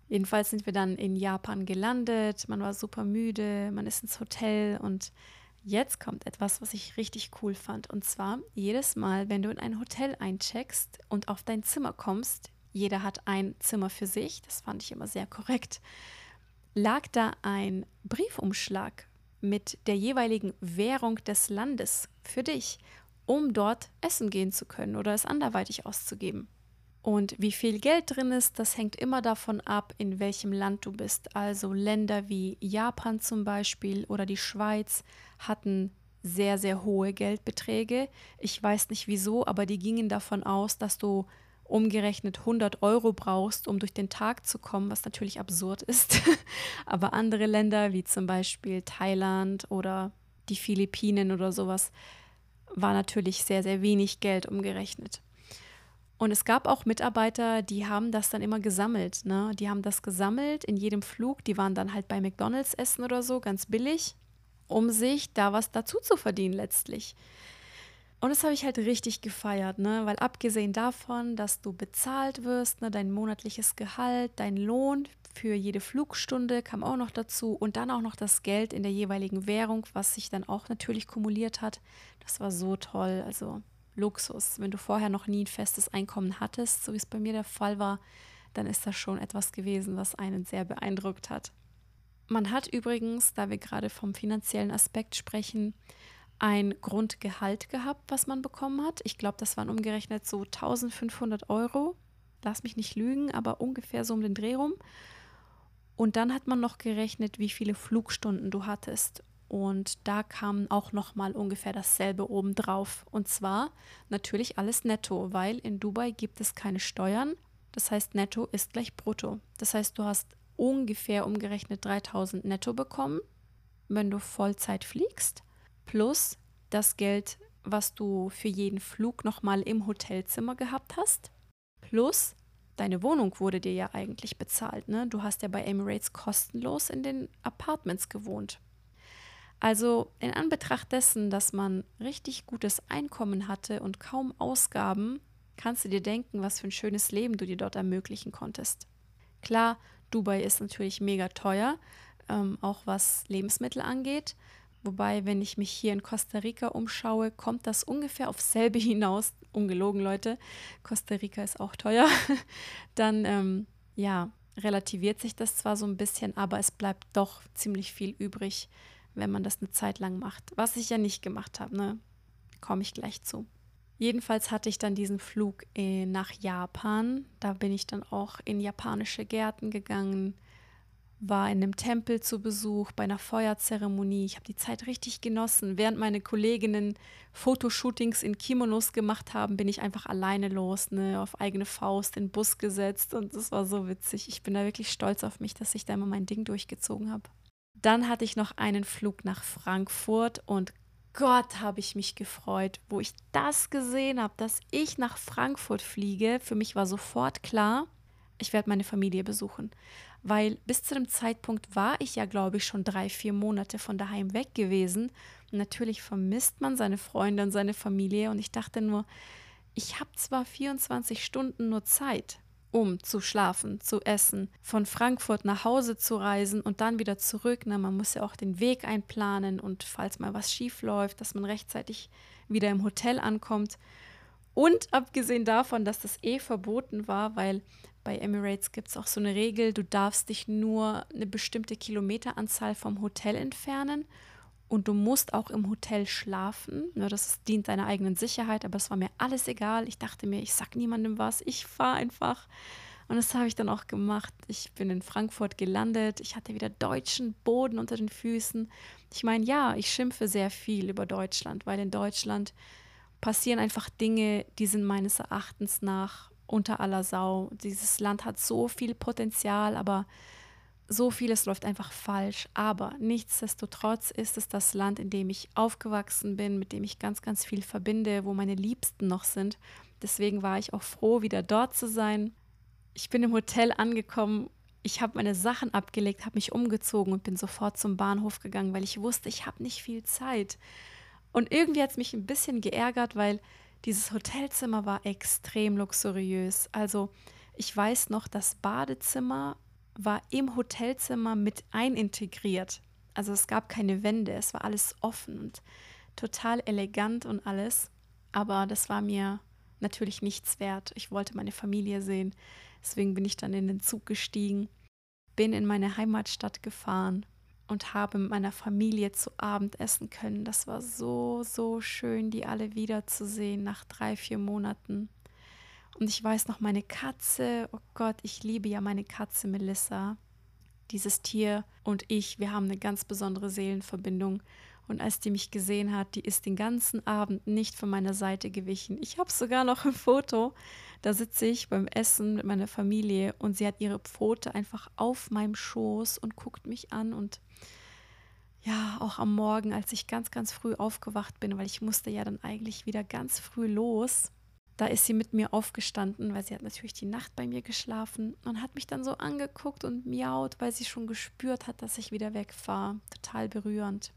Jedenfalls sind wir dann in Japan gelandet. Man war super müde, man ist ins Hotel und jetzt kommt etwas, was ich richtig cool fand. Und zwar jedes Mal, wenn du in ein Hotel eincheckst und auf dein Zimmer kommst, jeder hat ein Zimmer für sich, das fand ich immer sehr korrekt, lag da ein Briefumschlag mit der jeweiligen Währung des Landes für dich, um dort essen gehen zu können oder es anderweitig auszugeben. Und wie viel Geld drin ist, das hängt immer davon ab, in welchem Land du bist. Also Länder wie Japan zum Beispiel oder die Schweiz hatten sehr, sehr hohe Geldbeträge. Ich weiß nicht wieso, aber die gingen davon aus, dass du umgerechnet 100 Euro brauchst, um durch den Tag zu kommen, was natürlich absurd ist. aber andere Länder, wie zum Beispiel Thailand oder die Philippinen oder sowas, war natürlich sehr, sehr wenig Geld umgerechnet. Und es gab auch Mitarbeiter, die haben das dann immer gesammelt. Ne? Die haben das gesammelt in jedem Flug. Die waren dann halt bei McDonald's essen oder so, ganz billig, um sich da was dazu zu verdienen letztlich. Und das habe ich halt richtig gefeiert, ne? weil abgesehen davon, dass du bezahlt wirst, ne, dein monatliches Gehalt, dein Lohn für jede Flugstunde kam auch noch dazu und dann auch noch das Geld in der jeweiligen Währung, was sich dann auch natürlich kumuliert hat. Das war so toll. Also Luxus. Wenn du vorher noch nie ein festes Einkommen hattest, so wie es bei mir der Fall war, dann ist das schon etwas gewesen, was einen sehr beeindruckt hat. Man hat übrigens, da wir gerade vom finanziellen Aspekt sprechen, ein Grundgehalt gehabt, was man bekommen hat. Ich glaube, das waren umgerechnet so 1500 Euro. Lass mich nicht lügen, aber ungefähr so um den Dreh rum. Und dann hat man noch gerechnet, wie viele Flugstunden du hattest. Und da kam auch noch mal ungefähr dasselbe obendrauf. Und zwar natürlich alles netto, weil in Dubai gibt es keine Steuern. Das heißt, netto ist gleich brutto. Das heißt, du hast ungefähr umgerechnet 3000 netto bekommen, wenn du Vollzeit fliegst, plus das Geld, was du für jeden Flug noch mal im Hotelzimmer gehabt hast, plus deine Wohnung wurde dir ja eigentlich bezahlt. Ne? Du hast ja bei Emirates kostenlos in den Apartments gewohnt. Also in Anbetracht dessen, dass man richtig gutes Einkommen hatte und kaum Ausgaben, kannst du dir denken, was für ein schönes Leben du dir dort ermöglichen konntest. Klar, Dubai ist natürlich mega teuer, ähm, auch was Lebensmittel angeht. Wobei, wenn ich mich hier in Costa Rica umschaue, kommt das ungefähr auf selbe hinaus. Ungelogen, Leute. Costa Rica ist auch teuer. Dann, ähm, ja, relativiert sich das zwar so ein bisschen, aber es bleibt doch ziemlich viel übrig wenn man das eine Zeit lang macht. Was ich ja nicht gemacht habe, ne? Komme ich gleich zu. Jedenfalls hatte ich dann diesen Flug äh, nach Japan. Da bin ich dann auch in japanische Gärten gegangen, war in einem Tempel zu Besuch, bei einer Feuerzeremonie. Ich habe die Zeit richtig genossen. Während meine Kolleginnen Fotoshootings in Kimonos gemacht haben, bin ich einfach alleine los, ne, auf eigene Faust in den Bus gesetzt und das war so witzig. Ich bin da wirklich stolz auf mich, dass ich da immer mein Ding durchgezogen habe. Dann hatte ich noch einen Flug nach Frankfurt und Gott, habe ich mich gefreut, wo ich das gesehen habe, dass ich nach Frankfurt fliege. Für mich war sofort klar, ich werde meine Familie besuchen. Weil bis zu dem Zeitpunkt war ich ja, glaube ich, schon drei, vier Monate von daheim weg gewesen. Und natürlich vermisst man seine Freunde und seine Familie. Und ich dachte nur, ich habe zwar 24 Stunden nur Zeit, um zu schlafen, zu essen, von Frankfurt nach Hause zu reisen und dann wieder zurück. Na, man muss ja auch den Weg einplanen und falls mal was schief läuft, dass man rechtzeitig wieder im Hotel ankommt. Und abgesehen davon, dass das eh verboten war, weil bei Emirates gibt es auch so eine Regel, du darfst dich nur eine bestimmte Kilometeranzahl vom Hotel entfernen und du musst auch im Hotel schlafen. Das dient deiner eigenen Sicherheit, aber es war mir alles egal. Ich dachte mir, ich sag niemandem was, ich fahre einfach. Und das habe ich dann auch gemacht. Ich bin in Frankfurt gelandet. Ich hatte wieder deutschen Boden unter den Füßen. Ich meine, ja, ich schimpfe sehr viel über Deutschland, weil in Deutschland passieren einfach Dinge, die sind meines Erachtens nach unter aller Sau. Dieses Land hat so viel Potenzial, aber so vieles läuft einfach falsch, aber nichtsdestotrotz ist es das Land, in dem ich aufgewachsen bin, mit dem ich ganz, ganz viel verbinde, wo meine Liebsten noch sind. Deswegen war ich auch froh, wieder dort zu sein. Ich bin im Hotel angekommen, ich habe meine Sachen abgelegt, habe mich umgezogen und bin sofort zum Bahnhof gegangen, weil ich wusste, ich habe nicht viel Zeit. Und irgendwie hat es mich ein bisschen geärgert, weil dieses Hotelzimmer war extrem luxuriös. Also ich weiß noch, das Badezimmer war im Hotelzimmer mit einintegriert. Also es gab keine Wände, es war alles offen und total elegant und alles. Aber das war mir natürlich nichts wert. Ich wollte meine Familie sehen. Deswegen bin ich dann in den Zug gestiegen, bin in meine Heimatstadt gefahren und habe mit meiner Familie zu Abend essen können. Das war so, so schön, die alle wiederzusehen nach drei, vier Monaten. Und ich weiß noch, meine Katze, oh Gott, ich liebe ja meine Katze Melissa. Dieses Tier und ich, wir haben eine ganz besondere Seelenverbindung. Und als die mich gesehen hat, die ist den ganzen Abend nicht von meiner Seite gewichen. Ich habe sogar noch ein Foto. Da sitze ich beim Essen mit meiner Familie und sie hat ihre Pfote einfach auf meinem Schoß und guckt mich an. Und ja, auch am Morgen, als ich ganz, ganz früh aufgewacht bin, weil ich musste ja dann eigentlich wieder ganz früh los, da ist sie mit mir aufgestanden, weil sie hat natürlich die Nacht bei mir geschlafen und hat mich dann so angeguckt und miaut, weil sie schon gespürt hat, dass ich wieder wegfahre. Total berührend.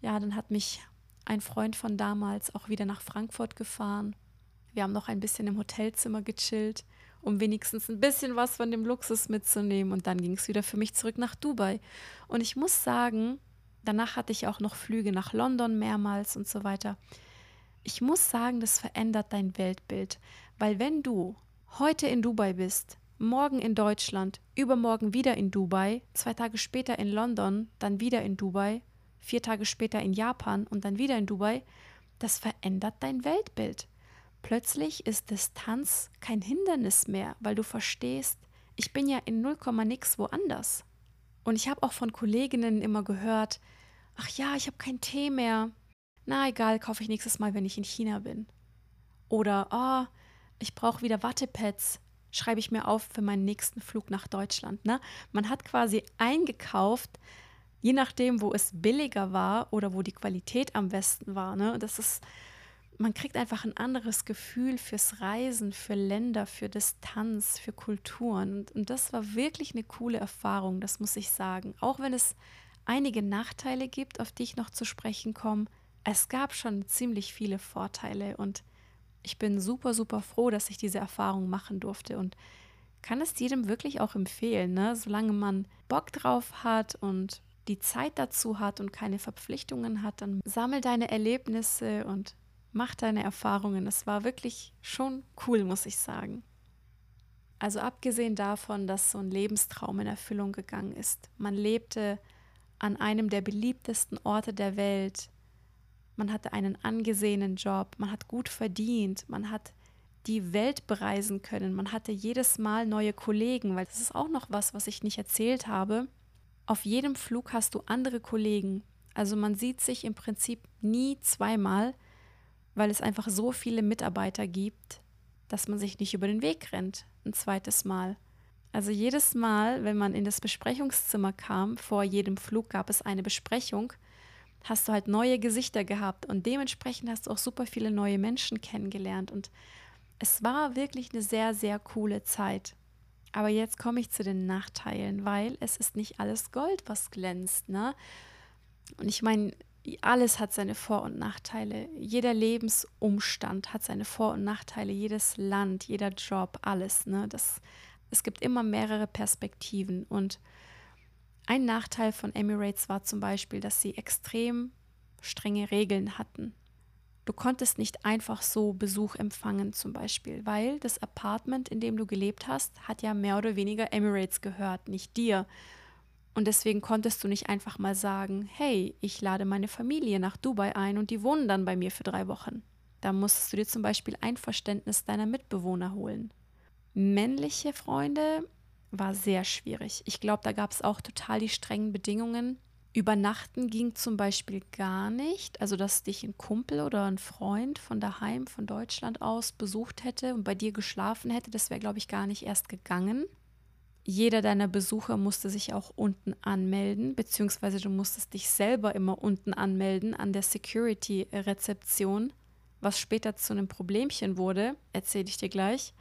Ja, dann hat mich ein Freund von damals auch wieder nach Frankfurt gefahren. Wir haben noch ein bisschen im Hotelzimmer gechillt, um wenigstens ein bisschen was von dem Luxus mitzunehmen. Und dann ging es wieder für mich zurück nach Dubai. Und ich muss sagen, danach hatte ich auch noch Flüge nach London mehrmals und so weiter ich muss sagen, das verändert dein Weltbild, weil wenn du heute in Dubai bist, morgen in Deutschland, übermorgen wieder in Dubai, zwei Tage später in London, dann wieder in Dubai, vier Tage später in Japan und dann wieder in Dubai, das verändert dein Weltbild. Plötzlich ist Distanz kein Hindernis mehr, weil du verstehst, ich bin ja in 0, nix woanders. Und ich habe auch von Kolleginnen immer gehört, ach ja, ich habe kein Tee mehr, na egal, kaufe ich nächstes Mal, wenn ich in China bin. Oder, oh, ich brauche wieder Wattepads, schreibe ich mir auf für meinen nächsten Flug nach Deutschland. Ne? Man hat quasi eingekauft, je nachdem, wo es billiger war oder wo die Qualität am besten war. Ne? Das ist, man kriegt einfach ein anderes Gefühl fürs Reisen, für Länder, für Distanz, für Kulturen. Und, und das war wirklich eine coole Erfahrung, das muss ich sagen. Auch wenn es einige Nachteile gibt, auf die ich noch zu sprechen komme, es gab schon ziemlich viele Vorteile und ich bin super, super froh, dass ich diese Erfahrung machen durfte und kann es jedem wirklich auch empfehlen, ne? solange man Bock drauf hat und die Zeit dazu hat und keine Verpflichtungen hat, dann sammel deine Erlebnisse und mach deine Erfahrungen. Es war wirklich schon cool, muss ich sagen. Also abgesehen davon, dass so ein Lebenstraum in Erfüllung gegangen ist. Man lebte an einem der beliebtesten Orte der Welt man hatte einen angesehenen Job, man hat gut verdient, man hat die Welt bereisen können, man hatte jedes Mal neue Kollegen, weil das ist auch noch was, was ich nicht erzählt habe. Auf jedem Flug hast du andere Kollegen. Also man sieht sich im Prinzip nie zweimal, weil es einfach so viele Mitarbeiter gibt, dass man sich nicht über den Weg rennt ein zweites Mal. Also jedes Mal, wenn man in das Besprechungszimmer kam, vor jedem Flug gab es eine Besprechung hast du halt neue Gesichter gehabt und dementsprechend hast du auch super viele neue Menschen kennengelernt und es war wirklich eine sehr, sehr coole Zeit. Aber jetzt komme ich zu den Nachteilen, weil es ist nicht alles Gold, was glänzt, ne? Und ich meine, alles hat seine Vor- und Nachteile. Jeder Lebensumstand hat seine Vor- und Nachteile. Jedes Land, jeder Job, alles. Ne? Das, es gibt immer mehrere Perspektiven. Und ein Nachteil von Emirates war zum Beispiel, dass sie extrem strenge Regeln hatten. Du konntest nicht einfach so Besuch empfangen zum Beispiel, weil das Apartment, in dem du gelebt hast, hat ja mehr oder weniger Emirates gehört, nicht dir. Und deswegen konntest du nicht einfach mal sagen, hey, ich lade meine Familie nach Dubai ein und die wohnen dann bei mir für drei Wochen. Da musstest du dir zum Beispiel Einverständnis deiner Mitbewohner holen. Männliche Freunde war sehr schwierig. Ich glaube, da gab es auch total die strengen Bedingungen. Übernachten ging zum Beispiel gar nicht. Also, dass dich ein Kumpel oder ein Freund von daheim, von Deutschland aus besucht hätte und bei dir geschlafen hätte, das wäre, glaube ich, gar nicht erst gegangen. Jeder deiner Besucher musste sich auch unten anmelden, beziehungsweise du musstest dich selber immer unten anmelden an der Security-Rezeption, was später zu einem Problemchen wurde, erzähle ich dir gleich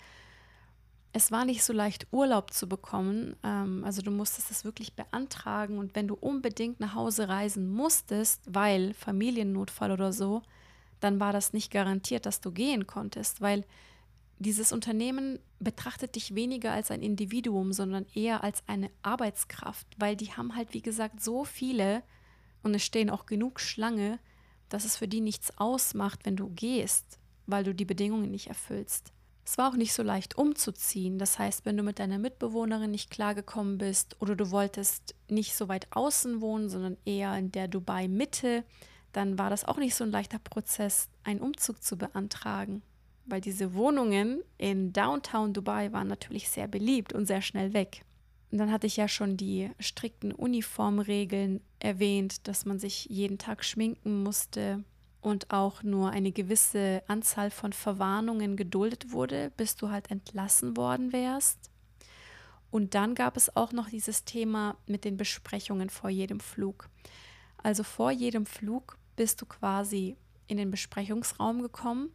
es war nicht so leicht, Urlaub zu bekommen. Ähm, also du musstest es wirklich beantragen und wenn du unbedingt nach Hause reisen musstest, weil Familiennotfall oder so, dann war das nicht garantiert, dass du gehen konntest, weil dieses Unternehmen betrachtet dich weniger als ein Individuum, sondern eher als eine Arbeitskraft, weil die haben halt, wie gesagt, so viele und es stehen auch genug Schlange, dass es für die nichts ausmacht, wenn du gehst, weil du die Bedingungen nicht erfüllst. Es war auch nicht so leicht umzuziehen. Das heißt, wenn du mit deiner Mitbewohnerin nicht klargekommen bist oder du wolltest nicht so weit außen wohnen, sondern eher in der Dubai-Mitte, dann war das auch nicht so ein leichter Prozess, einen Umzug zu beantragen. Weil diese Wohnungen in Downtown Dubai waren natürlich sehr beliebt und sehr schnell weg. Und dann hatte ich ja schon die strikten Uniformregeln erwähnt, dass man sich jeden Tag schminken musste und auch nur eine gewisse Anzahl von Verwarnungen geduldet wurde, bis du halt entlassen worden wärst. Und dann gab es auch noch dieses Thema mit den Besprechungen vor jedem Flug. Also vor jedem Flug bist du quasi in den Besprechungsraum gekommen,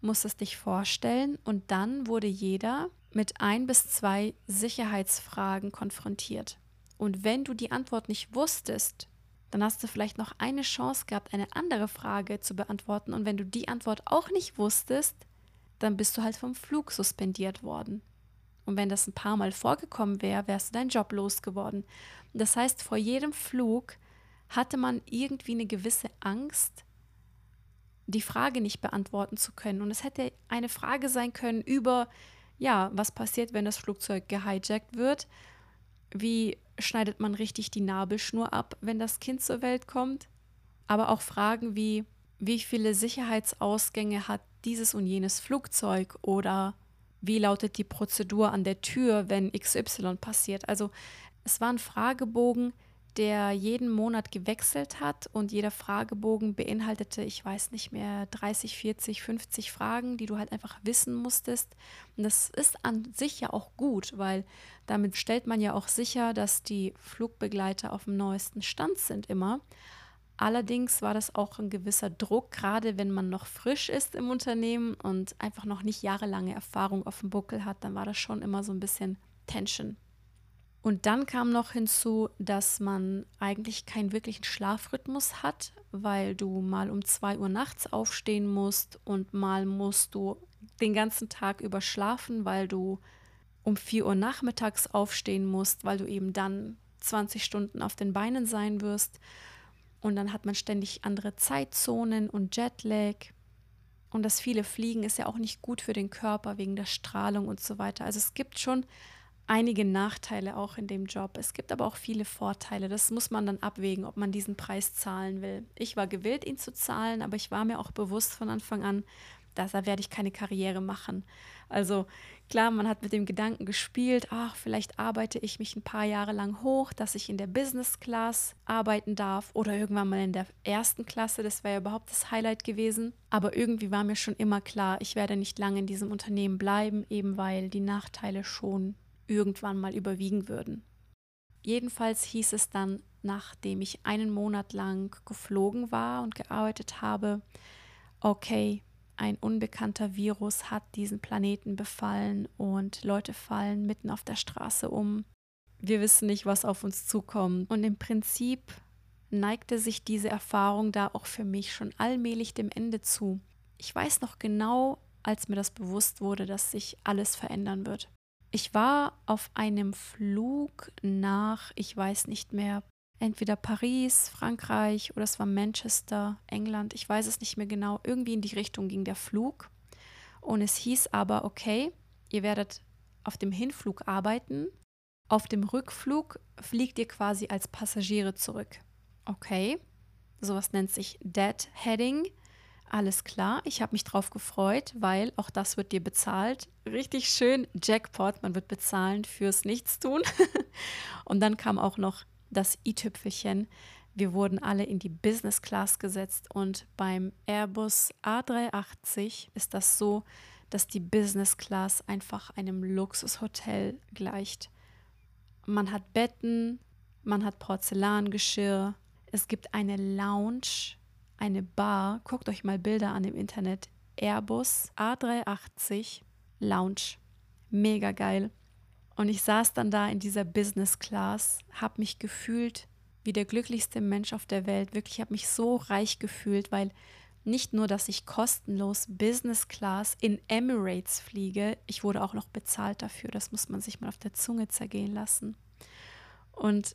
musstest dich vorstellen und dann wurde jeder mit ein bis zwei Sicherheitsfragen konfrontiert. Und wenn du die Antwort nicht wusstest, dann hast du vielleicht noch eine Chance gehabt, eine andere Frage zu beantworten. Und wenn du die Antwort auch nicht wusstest, dann bist du halt vom Flug suspendiert worden. Und wenn das ein paar Mal vorgekommen wäre, wärst du deinen Job losgeworden. Das heißt, vor jedem Flug hatte man irgendwie eine gewisse Angst, die Frage nicht beantworten zu können. Und es hätte eine Frage sein können über, ja, was passiert, wenn das Flugzeug gehijackt wird? Wie schneidet man richtig die Nabelschnur ab, wenn das Kind zur Welt kommt? Aber auch Fragen wie, wie viele Sicherheitsausgänge hat dieses und jenes Flugzeug oder wie lautet die Prozedur an der Tür, wenn XY passiert? Also es war ein Fragebogen, der jeden Monat gewechselt hat und jeder Fragebogen beinhaltete, ich weiß nicht mehr, 30, 40, 50 Fragen, die du halt einfach wissen musstest. Und das ist an sich ja auch gut, weil damit stellt man ja auch sicher, dass die Flugbegleiter auf dem neuesten Stand sind immer. Allerdings war das auch ein gewisser Druck, gerade wenn man noch frisch ist im Unternehmen und einfach noch nicht jahrelange Erfahrung auf dem Buckel hat, dann war das schon immer so ein bisschen Tension. Und dann kam noch hinzu, dass man eigentlich keinen wirklichen Schlafrhythmus hat, weil du mal um 2 Uhr nachts aufstehen musst und mal musst du den ganzen Tag über schlafen, weil du um 4 Uhr nachmittags aufstehen musst, weil du eben dann 20 Stunden auf den Beinen sein wirst. Und dann hat man ständig andere Zeitzonen und Jetlag. Und das viele Fliegen ist ja auch nicht gut für den Körper wegen der Strahlung und so weiter. Also es gibt schon einige Nachteile auch in dem Job. Es gibt aber auch viele Vorteile. Das muss man dann abwägen, ob man diesen Preis zahlen will. Ich war gewillt, ihn zu zahlen, aber ich war mir auch bewusst von Anfang an, dass da werde ich keine Karriere machen. Also klar, man hat mit dem Gedanken gespielt, ach, vielleicht arbeite ich mich ein paar Jahre lang hoch, dass ich in der Business Class arbeiten darf oder irgendwann mal in der ersten Klasse. Das wäre ja überhaupt das Highlight gewesen. Aber irgendwie war mir schon immer klar, ich werde nicht lange in diesem Unternehmen bleiben, eben weil die Nachteile schon irgendwann mal überwiegen würden. Jedenfalls hieß es dann, nachdem ich einen Monat lang geflogen war und gearbeitet habe, okay, ein unbekannter Virus hat diesen Planeten befallen und Leute fallen mitten auf der Straße um. Wir wissen nicht, was auf uns zukommt. Und im Prinzip neigte sich diese Erfahrung da auch für mich schon allmählich dem Ende zu. Ich weiß noch genau, als mir das bewusst wurde, dass sich alles verändern wird. Ich war auf einem Flug nach, ich weiß nicht mehr, entweder Paris, Frankreich oder es war Manchester, England, ich weiß es nicht mehr genau. Irgendwie in die Richtung ging der Flug. Und es hieß aber, okay, ihr werdet auf dem Hinflug arbeiten, auf dem Rückflug fliegt ihr quasi als Passagiere zurück. Okay, sowas nennt sich Dead Heading. Alles klar, ich habe mich drauf gefreut, weil auch das wird dir bezahlt. Richtig schön, Jackpot, man wird bezahlen fürs Nichtstun. und dann kam auch noch das i-Tüpfelchen. Wir wurden alle in die Business Class gesetzt und beim Airbus A380 ist das so, dass die Business Class einfach einem Luxushotel gleicht. Man hat Betten, man hat Porzellangeschirr, es gibt eine Lounge eine Bar. Guckt euch mal Bilder an im Internet. Airbus A380 Lounge. Mega geil. Und ich saß dann da in dieser Business Class, habe mich gefühlt wie der glücklichste Mensch auf der Welt. Wirklich, habe mich so reich gefühlt, weil nicht nur, dass ich kostenlos Business Class in Emirates fliege, ich wurde auch noch bezahlt dafür. Das muss man sich mal auf der Zunge zergehen lassen. Und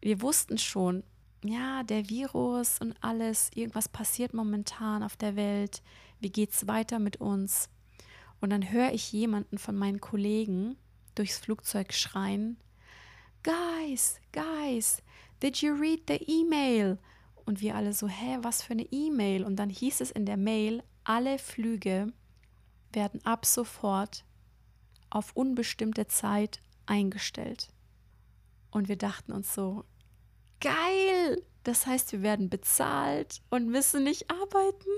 wir wussten schon, ja, der Virus und alles, irgendwas passiert momentan auf der Welt, wie geht's weiter mit uns? Und dann höre ich jemanden von meinen Kollegen durchs Flugzeug schreien, Guys, guys, did you read the email? Und wir alle so, hä, was für eine E-Mail? Und dann hieß es in der Mail, alle Flüge werden ab sofort auf unbestimmte Zeit eingestellt. Und wir dachten uns so, geil! Das heißt, wir werden bezahlt und müssen nicht arbeiten.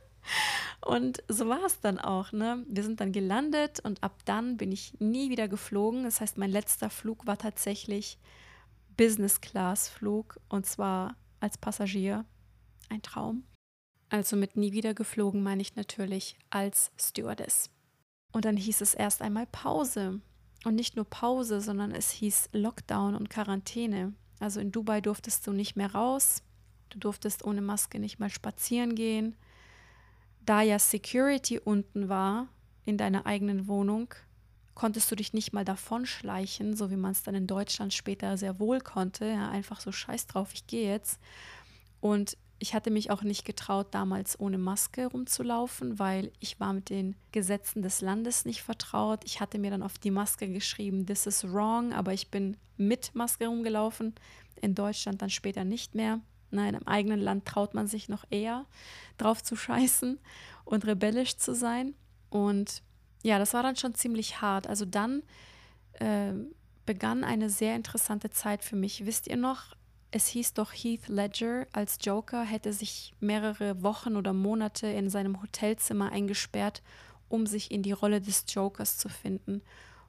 und so war es dann auch. Ne? Wir sind dann gelandet und ab dann bin ich nie wieder geflogen. Das heißt, mein letzter Flug war tatsächlich Business-Class-Flug und zwar als Passagier. Ein Traum. Also mit nie wieder geflogen meine ich natürlich als Stewardess. Und dann hieß es erst einmal Pause. Und nicht nur Pause, sondern es hieß Lockdown und Quarantäne. Also in Dubai durftest du nicht mehr raus. Du durftest ohne Maske nicht mal spazieren gehen. Da ja Security unten war in deiner eigenen Wohnung, konntest du dich nicht mal davonschleichen, so wie man es dann in Deutschland später sehr wohl konnte. Ja, einfach so scheiß drauf, ich gehe jetzt. Und ich hatte mich auch nicht getraut, damals ohne Maske rumzulaufen, weil ich war mit den Gesetzen des Landes nicht vertraut. Ich hatte mir dann auf die Maske geschrieben, this is wrong, aber ich bin mit Maske rumgelaufen. In Deutschland dann später nicht mehr. Nein, im eigenen Land traut man sich noch eher drauf zu scheißen und rebellisch zu sein. Und ja, das war dann schon ziemlich hart. Also dann äh, begann eine sehr interessante Zeit für mich. Wisst ihr noch, es hieß doch, Heath Ledger als Joker hätte sich mehrere Wochen oder Monate in seinem Hotelzimmer eingesperrt, um sich in die Rolle des Jokers zu finden.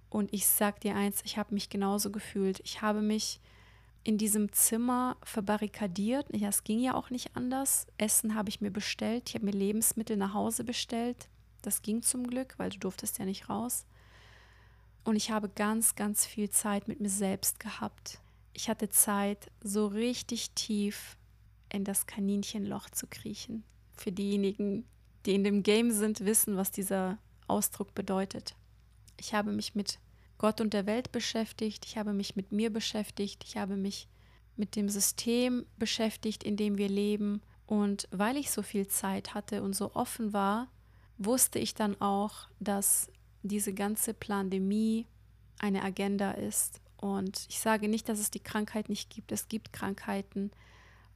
Und ich sag dir eins, ich habe mich genauso gefühlt. Ich habe mich in diesem Zimmer verbarrikadiert. Ja, es ging ja auch nicht anders. Essen habe ich mir bestellt. Ich habe mir Lebensmittel nach Hause bestellt. Das ging zum Glück, weil du durftest ja nicht raus. Und ich habe ganz, ganz viel Zeit mit mir selbst gehabt ich hatte Zeit, so richtig tief in das Kaninchenloch zu kriechen. Für diejenigen, die in dem Game sind, wissen, was dieser Ausdruck bedeutet. Ich habe mich mit Gott und der Welt beschäftigt, ich habe mich mit mir beschäftigt, ich habe mich mit dem System beschäftigt, in dem wir leben. Und weil ich so viel Zeit hatte und so offen war, wusste ich dann auch, dass diese ganze Pandemie eine Agenda ist und ich sage nicht, dass es die Krankheit nicht gibt. Es gibt Krankheiten,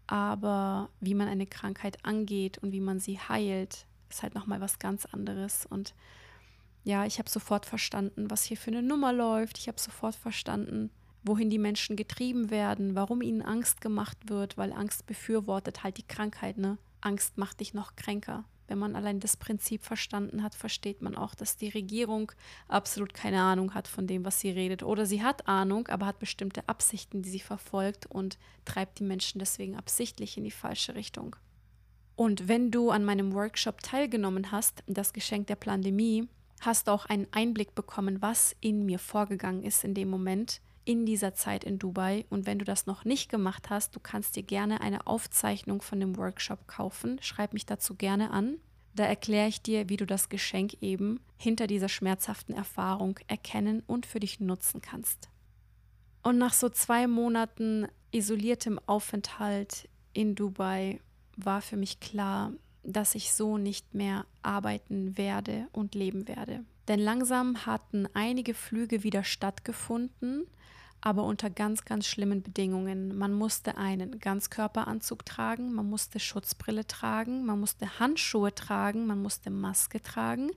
aber wie man eine Krankheit angeht und wie man sie heilt, ist halt nochmal was ganz anderes. Und ja, ich habe sofort verstanden, was hier für eine Nummer läuft. Ich habe sofort verstanden, wohin die Menschen getrieben werden, warum ihnen Angst gemacht wird, weil Angst befürwortet halt die Krankheit, ne? Angst macht dich noch kränker. Wenn man allein das Prinzip verstanden hat, versteht man auch, dass die Regierung absolut keine Ahnung hat von dem, was sie redet. Oder sie hat Ahnung, aber hat bestimmte Absichten, die sie verfolgt und treibt die Menschen deswegen absichtlich in die falsche Richtung. Und wenn du an meinem Workshop teilgenommen hast, das Geschenk der Pandemie, hast du auch einen Einblick bekommen, was in mir vorgegangen ist in dem Moment, in dieser Zeit in Dubai. Und wenn du das noch nicht gemacht hast, du kannst dir gerne eine Aufzeichnung von dem Workshop kaufen. Schreib mich dazu gerne an. Da erkläre ich dir, wie du das Geschenk eben hinter dieser schmerzhaften Erfahrung erkennen und für dich nutzen kannst. Und nach so zwei Monaten isoliertem Aufenthalt in Dubai war für mich klar, dass ich so nicht mehr arbeiten werde und leben werde. Denn langsam hatten einige Flüge wieder stattgefunden, aber unter ganz, ganz schlimmen Bedingungen. Man musste einen Ganzkörperanzug tragen, man musste Schutzbrille tragen, man musste Handschuhe tragen, man musste Maske tragen,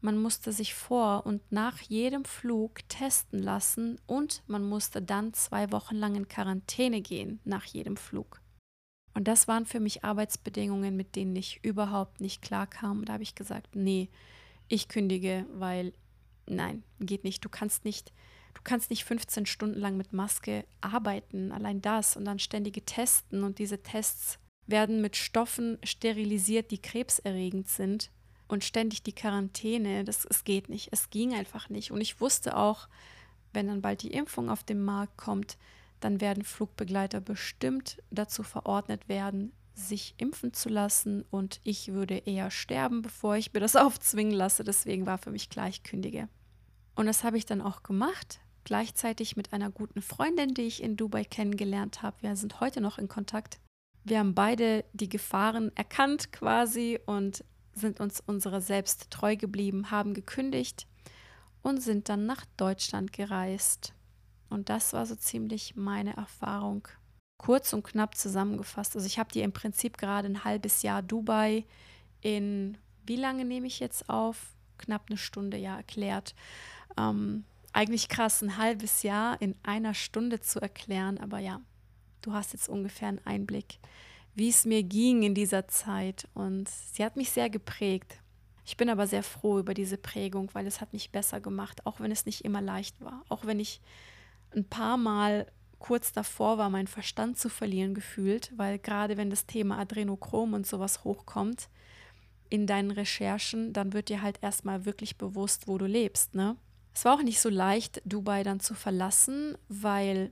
man musste sich vor und nach jedem Flug testen lassen und man musste dann zwei Wochen lang in Quarantäne gehen nach jedem Flug. Und das waren für mich Arbeitsbedingungen, mit denen ich überhaupt nicht klarkam. Da habe ich gesagt, nee, ich kündige, weil nein, geht nicht. Du kannst nicht Du kannst nicht 15 Stunden lang mit Maske arbeiten, allein das und dann ständige Testen. Und diese Tests werden mit Stoffen sterilisiert, die krebserregend sind und ständig die Quarantäne, das es geht nicht, es ging einfach nicht. Und ich wusste auch, wenn dann bald die Impfung auf den Markt kommt, dann werden Flugbegleiter bestimmt dazu verordnet werden, sich impfen zu lassen. Und ich würde eher sterben, bevor ich mir das aufzwingen lasse. Deswegen war für mich gleich kündige. Und das habe ich dann auch gemacht, gleichzeitig mit einer guten Freundin, die ich in Dubai kennengelernt habe. Wir sind heute noch in Kontakt. Wir haben beide die Gefahren erkannt quasi und sind uns unserer selbst treu geblieben, haben gekündigt und sind dann nach Deutschland gereist. Und das war so ziemlich meine Erfahrung. Kurz und knapp zusammengefasst. Also ich habe dir im Prinzip gerade ein halbes Jahr Dubai in, wie lange nehme ich jetzt auf? Knapp eine Stunde ja erklärt. Ähm, eigentlich krass, ein halbes Jahr in einer Stunde zu erklären, aber ja, du hast jetzt ungefähr einen Einblick, wie es mir ging in dieser Zeit. Und sie hat mich sehr geprägt. Ich bin aber sehr froh über diese Prägung, weil es hat mich besser gemacht, auch wenn es nicht immer leicht war. Auch wenn ich ein paar Mal kurz davor war, meinen Verstand zu verlieren gefühlt, weil gerade wenn das Thema Adrenochrom und sowas hochkommt in deinen Recherchen, dann wird dir halt erstmal wirklich bewusst, wo du lebst, ne? Es war auch nicht so leicht, Dubai dann zu verlassen, weil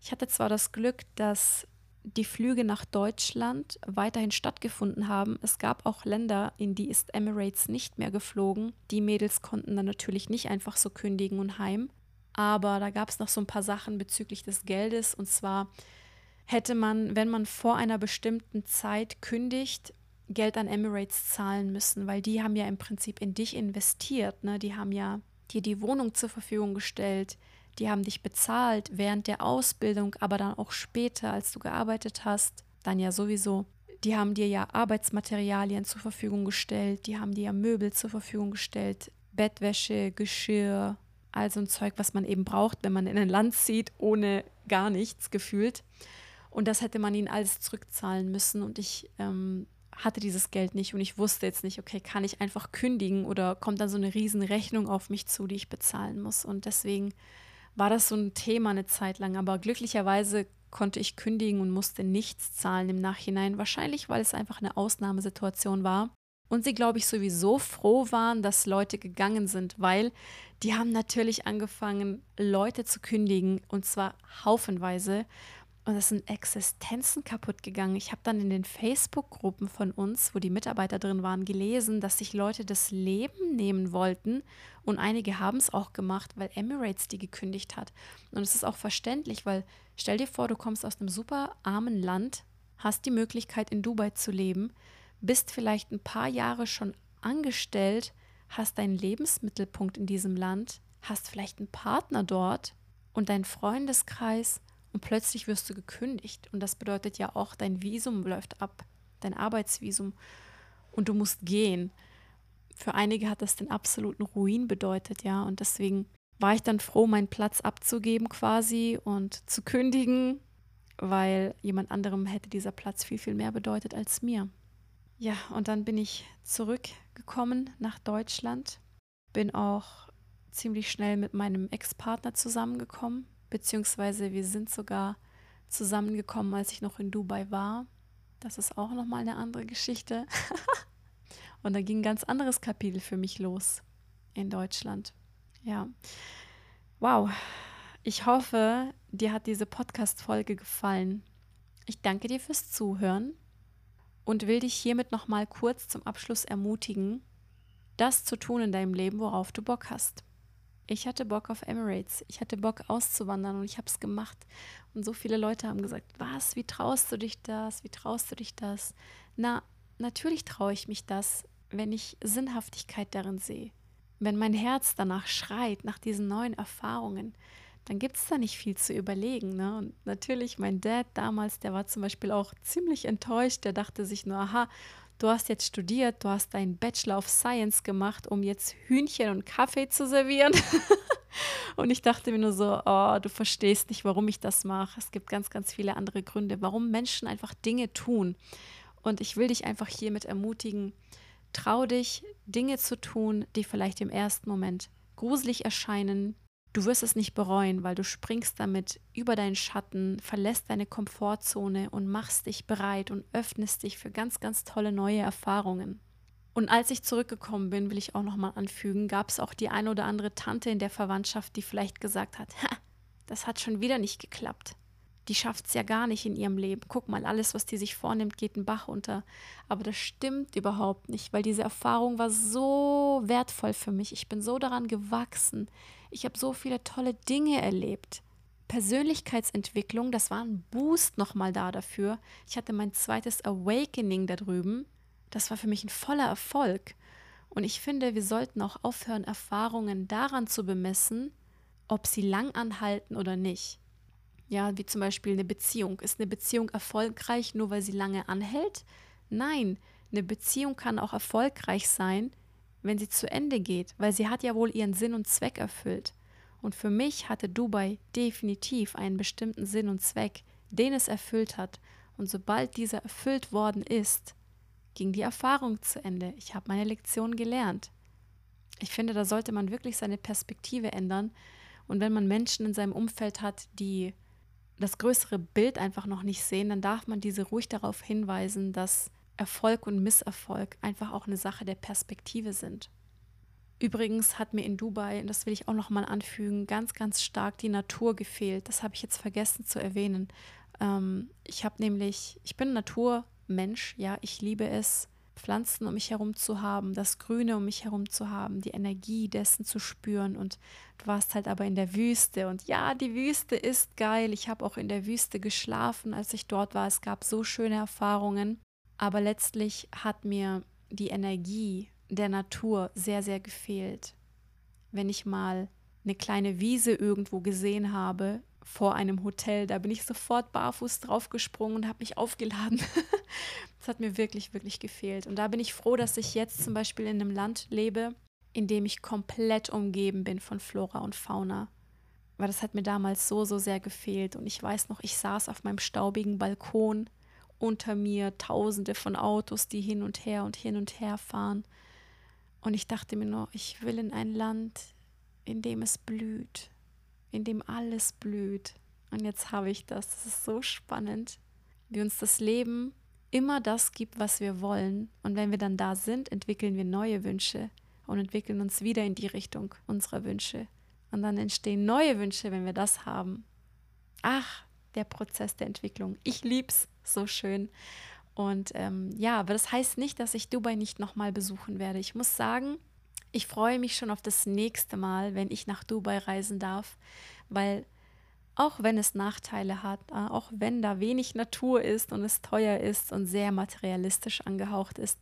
ich hatte zwar das Glück, dass die Flüge nach Deutschland weiterhin stattgefunden haben. Es gab auch Länder, in die ist Emirates nicht mehr geflogen. Die Mädels konnten dann natürlich nicht einfach so kündigen und heim. Aber da gab es noch so ein paar Sachen bezüglich des Geldes. Und zwar hätte man, wenn man vor einer bestimmten Zeit kündigt, Geld an Emirates zahlen müssen, weil die haben ja im Prinzip in dich investiert. Ne? Die haben ja dir die Wohnung zur Verfügung gestellt, die haben dich bezahlt während der Ausbildung, aber dann auch später, als du gearbeitet hast, dann ja sowieso. Die haben dir ja Arbeitsmaterialien zur Verfügung gestellt, die haben dir ja Möbel zur Verfügung gestellt, Bettwäsche, Geschirr, all so ein Zeug, was man eben braucht, wenn man in ein Land zieht, ohne gar nichts gefühlt. Und das hätte man ihnen alles zurückzahlen müssen. Und ich ähm, hatte dieses Geld nicht und ich wusste jetzt nicht, okay, kann ich einfach kündigen oder kommt dann so eine riesen Rechnung auf mich zu, die ich bezahlen muss. Und deswegen war das so ein Thema eine Zeit lang. Aber glücklicherweise konnte ich kündigen und musste nichts zahlen im Nachhinein. Wahrscheinlich, weil es einfach eine Ausnahmesituation war. Und sie, glaube ich, sowieso froh waren, dass Leute gegangen sind, weil die haben natürlich angefangen, Leute zu kündigen und zwar haufenweise. Und es sind Existenzen kaputt gegangen. Ich habe dann in den Facebook-Gruppen von uns, wo die Mitarbeiter drin waren, gelesen, dass sich Leute das Leben nehmen wollten. Und einige haben es auch gemacht, weil Emirates die gekündigt hat. Und es ist auch verständlich, weil stell dir vor, du kommst aus einem super armen Land, hast die Möglichkeit in Dubai zu leben, bist vielleicht ein paar Jahre schon angestellt, hast deinen Lebensmittelpunkt in diesem Land, hast vielleicht einen Partner dort und dein Freundeskreis und plötzlich wirst du gekündigt. Und das bedeutet ja auch, dein Visum läuft ab, dein Arbeitsvisum und du musst gehen. Für einige hat das den absoluten Ruin bedeutet, ja. Und deswegen war ich dann froh, meinen Platz abzugeben quasi und zu kündigen, weil jemand anderem hätte dieser Platz viel, viel mehr bedeutet als mir. Ja, und dann bin ich zurückgekommen nach Deutschland, bin auch ziemlich schnell mit meinem Ex-Partner zusammengekommen, beziehungsweise wir sind sogar zusammengekommen, als ich noch in Dubai war. Das ist auch nochmal eine andere Geschichte. Und da ging ein ganz anderes Kapitel für mich los in Deutschland. Ja. Wow. Ich hoffe, dir hat diese Podcast-Folge gefallen. Ich danke dir fürs Zuhören und will dich hiermit nochmal kurz zum Abschluss ermutigen, das zu tun in deinem Leben, worauf du Bock hast. Ich hatte Bock auf Emirates. Ich hatte Bock auszuwandern und ich habe es gemacht. Und so viele Leute haben gesagt, was, wie traust du dich das? Wie traust du dich das? Na, natürlich traue ich mich das, wenn ich Sinnhaftigkeit darin sehe. Wenn mein Herz danach schreit, nach diesen neuen Erfahrungen, dann gibt es da nicht viel zu überlegen. Ne? Und natürlich, mein Dad damals, der war zum Beispiel auch ziemlich enttäuscht. Der dachte sich nur, aha, du hast jetzt studiert, du hast deinen Bachelor of Science gemacht, um jetzt Hühnchen und Kaffee zu servieren. und ich dachte mir nur so, oh, du verstehst nicht, warum ich das mache. Es gibt ganz, ganz viele andere Gründe, warum Menschen einfach Dinge tun. Und ich will dich einfach hiermit ermutigen, trau dich, Dinge zu tun, die vielleicht im ersten Moment gruselig erscheinen, Du wirst es nicht bereuen, weil du springst damit über deinen Schatten, verlässt deine Komfortzone und machst dich bereit und öffnest dich für ganz, ganz tolle neue Erfahrungen. Und als ich zurückgekommen bin, will ich auch nochmal anfügen, gab es auch die eine oder andere Tante in der Verwandtschaft, die vielleicht gesagt hat, ha, das hat schon wieder nicht geklappt die schafft es ja gar nicht in ihrem Leben. Guck mal, alles, was die sich vornimmt, geht einen Bach unter. Aber das stimmt überhaupt nicht, weil diese Erfahrung war so wertvoll für mich. Ich bin so daran gewachsen. Ich habe so viele tolle Dinge erlebt. Persönlichkeitsentwicklung, das war ein Boost nochmal da dafür. Ich hatte mein zweites Awakening da drüben. Das war für mich ein voller Erfolg. Und ich finde, wir sollten auch aufhören, Erfahrungen daran zu bemessen, ob sie lang anhalten oder nicht. Ja, wie zum Beispiel eine Beziehung. Ist eine Beziehung erfolgreich, nur weil sie lange anhält? Nein, eine Beziehung kann auch erfolgreich sein, wenn sie zu Ende geht, weil sie hat ja wohl ihren Sinn und Zweck erfüllt. Und für mich hatte Dubai definitiv einen bestimmten Sinn und Zweck, den es erfüllt hat. Und sobald dieser erfüllt worden ist, ging die Erfahrung zu Ende. Ich habe meine Lektion gelernt. Ich finde, da sollte man wirklich seine Perspektive ändern. Und wenn man Menschen in seinem Umfeld hat, die das größere Bild einfach noch nicht sehen, dann darf man diese ruhig darauf hinweisen, dass Erfolg und Misserfolg einfach auch eine Sache der Perspektive sind. Übrigens hat mir in Dubai, und das will ich auch noch mal anfügen, ganz, ganz stark die Natur gefehlt. Das habe ich jetzt vergessen zu erwähnen. Ähm, ich habe nämlich, ich bin Naturmensch, ja, ich liebe es, Pflanzen um mich herum zu haben, das Grüne um mich herum zu haben, die Energie dessen zu spüren. Und du warst halt aber in der Wüste. Und ja, die Wüste ist geil. Ich habe auch in der Wüste geschlafen, als ich dort war. Es gab so schöne Erfahrungen. Aber letztlich hat mir die Energie der Natur sehr, sehr gefehlt. Wenn ich mal eine kleine Wiese irgendwo gesehen habe, vor einem Hotel, da bin ich sofort barfuß draufgesprungen und habe mich aufgeladen. das hat mir wirklich, wirklich gefehlt. Und da bin ich froh, dass ich jetzt zum Beispiel in einem Land lebe, in dem ich komplett umgeben bin von Flora und Fauna. Weil das hat mir damals so, so sehr gefehlt. Und ich weiß noch, ich saß auf meinem staubigen Balkon, unter mir tausende von Autos, die hin und her und hin und her fahren. Und ich dachte mir nur, ich will in ein Land, in dem es blüht, in dem alles blüht. Und jetzt habe ich das. Das ist so spannend, wie uns das Leben immer das gibt, was wir wollen. Und wenn wir dann da sind, entwickeln wir neue Wünsche und entwickeln uns wieder in die Richtung unserer Wünsche. Und dann entstehen neue Wünsche, wenn wir das haben. Ach, der Prozess der Entwicklung. Ich lieb's so schön. Und ähm, ja, aber das heißt nicht, dass ich Dubai nicht nochmal besuchen werde. Ich muss sagen, ich freue mich schon auf das nächste Mal, wenn ich nach Dubai reisen darf, weil auch wenn es Nachteile hat, äh, auch wenn da wenig Natur ist und es teuer ist und sehr materialistisch angehaucht ist,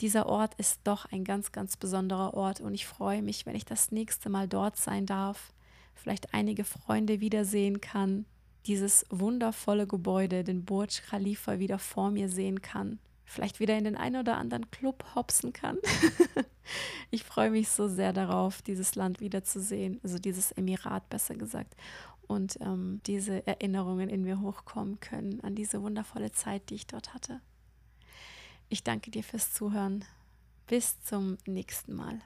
dieser Ort ist doch ein ganz, ganz besonderer Ort und ich freue mich, wenn ich das nächste Mal dort sein darf, vielleicht einige Freunde wiedersehen kann, dieses wundervolle Gebäude, den Burj Khalifa wieder vor mir sehen kann, vielleicht wieder in den einen oder anderen Club hopsen kann. ich freue mich so sehr darauf, dieses Land wiederzusehen, also dieses Emirat besser gesagt. Und ähm, diese Erinnerungen in mir hochkommen können an diese wundervolle Zeit, die ich dort hatte. Ich danke dir fürs Zuhören. Bis zum nächsten Mal.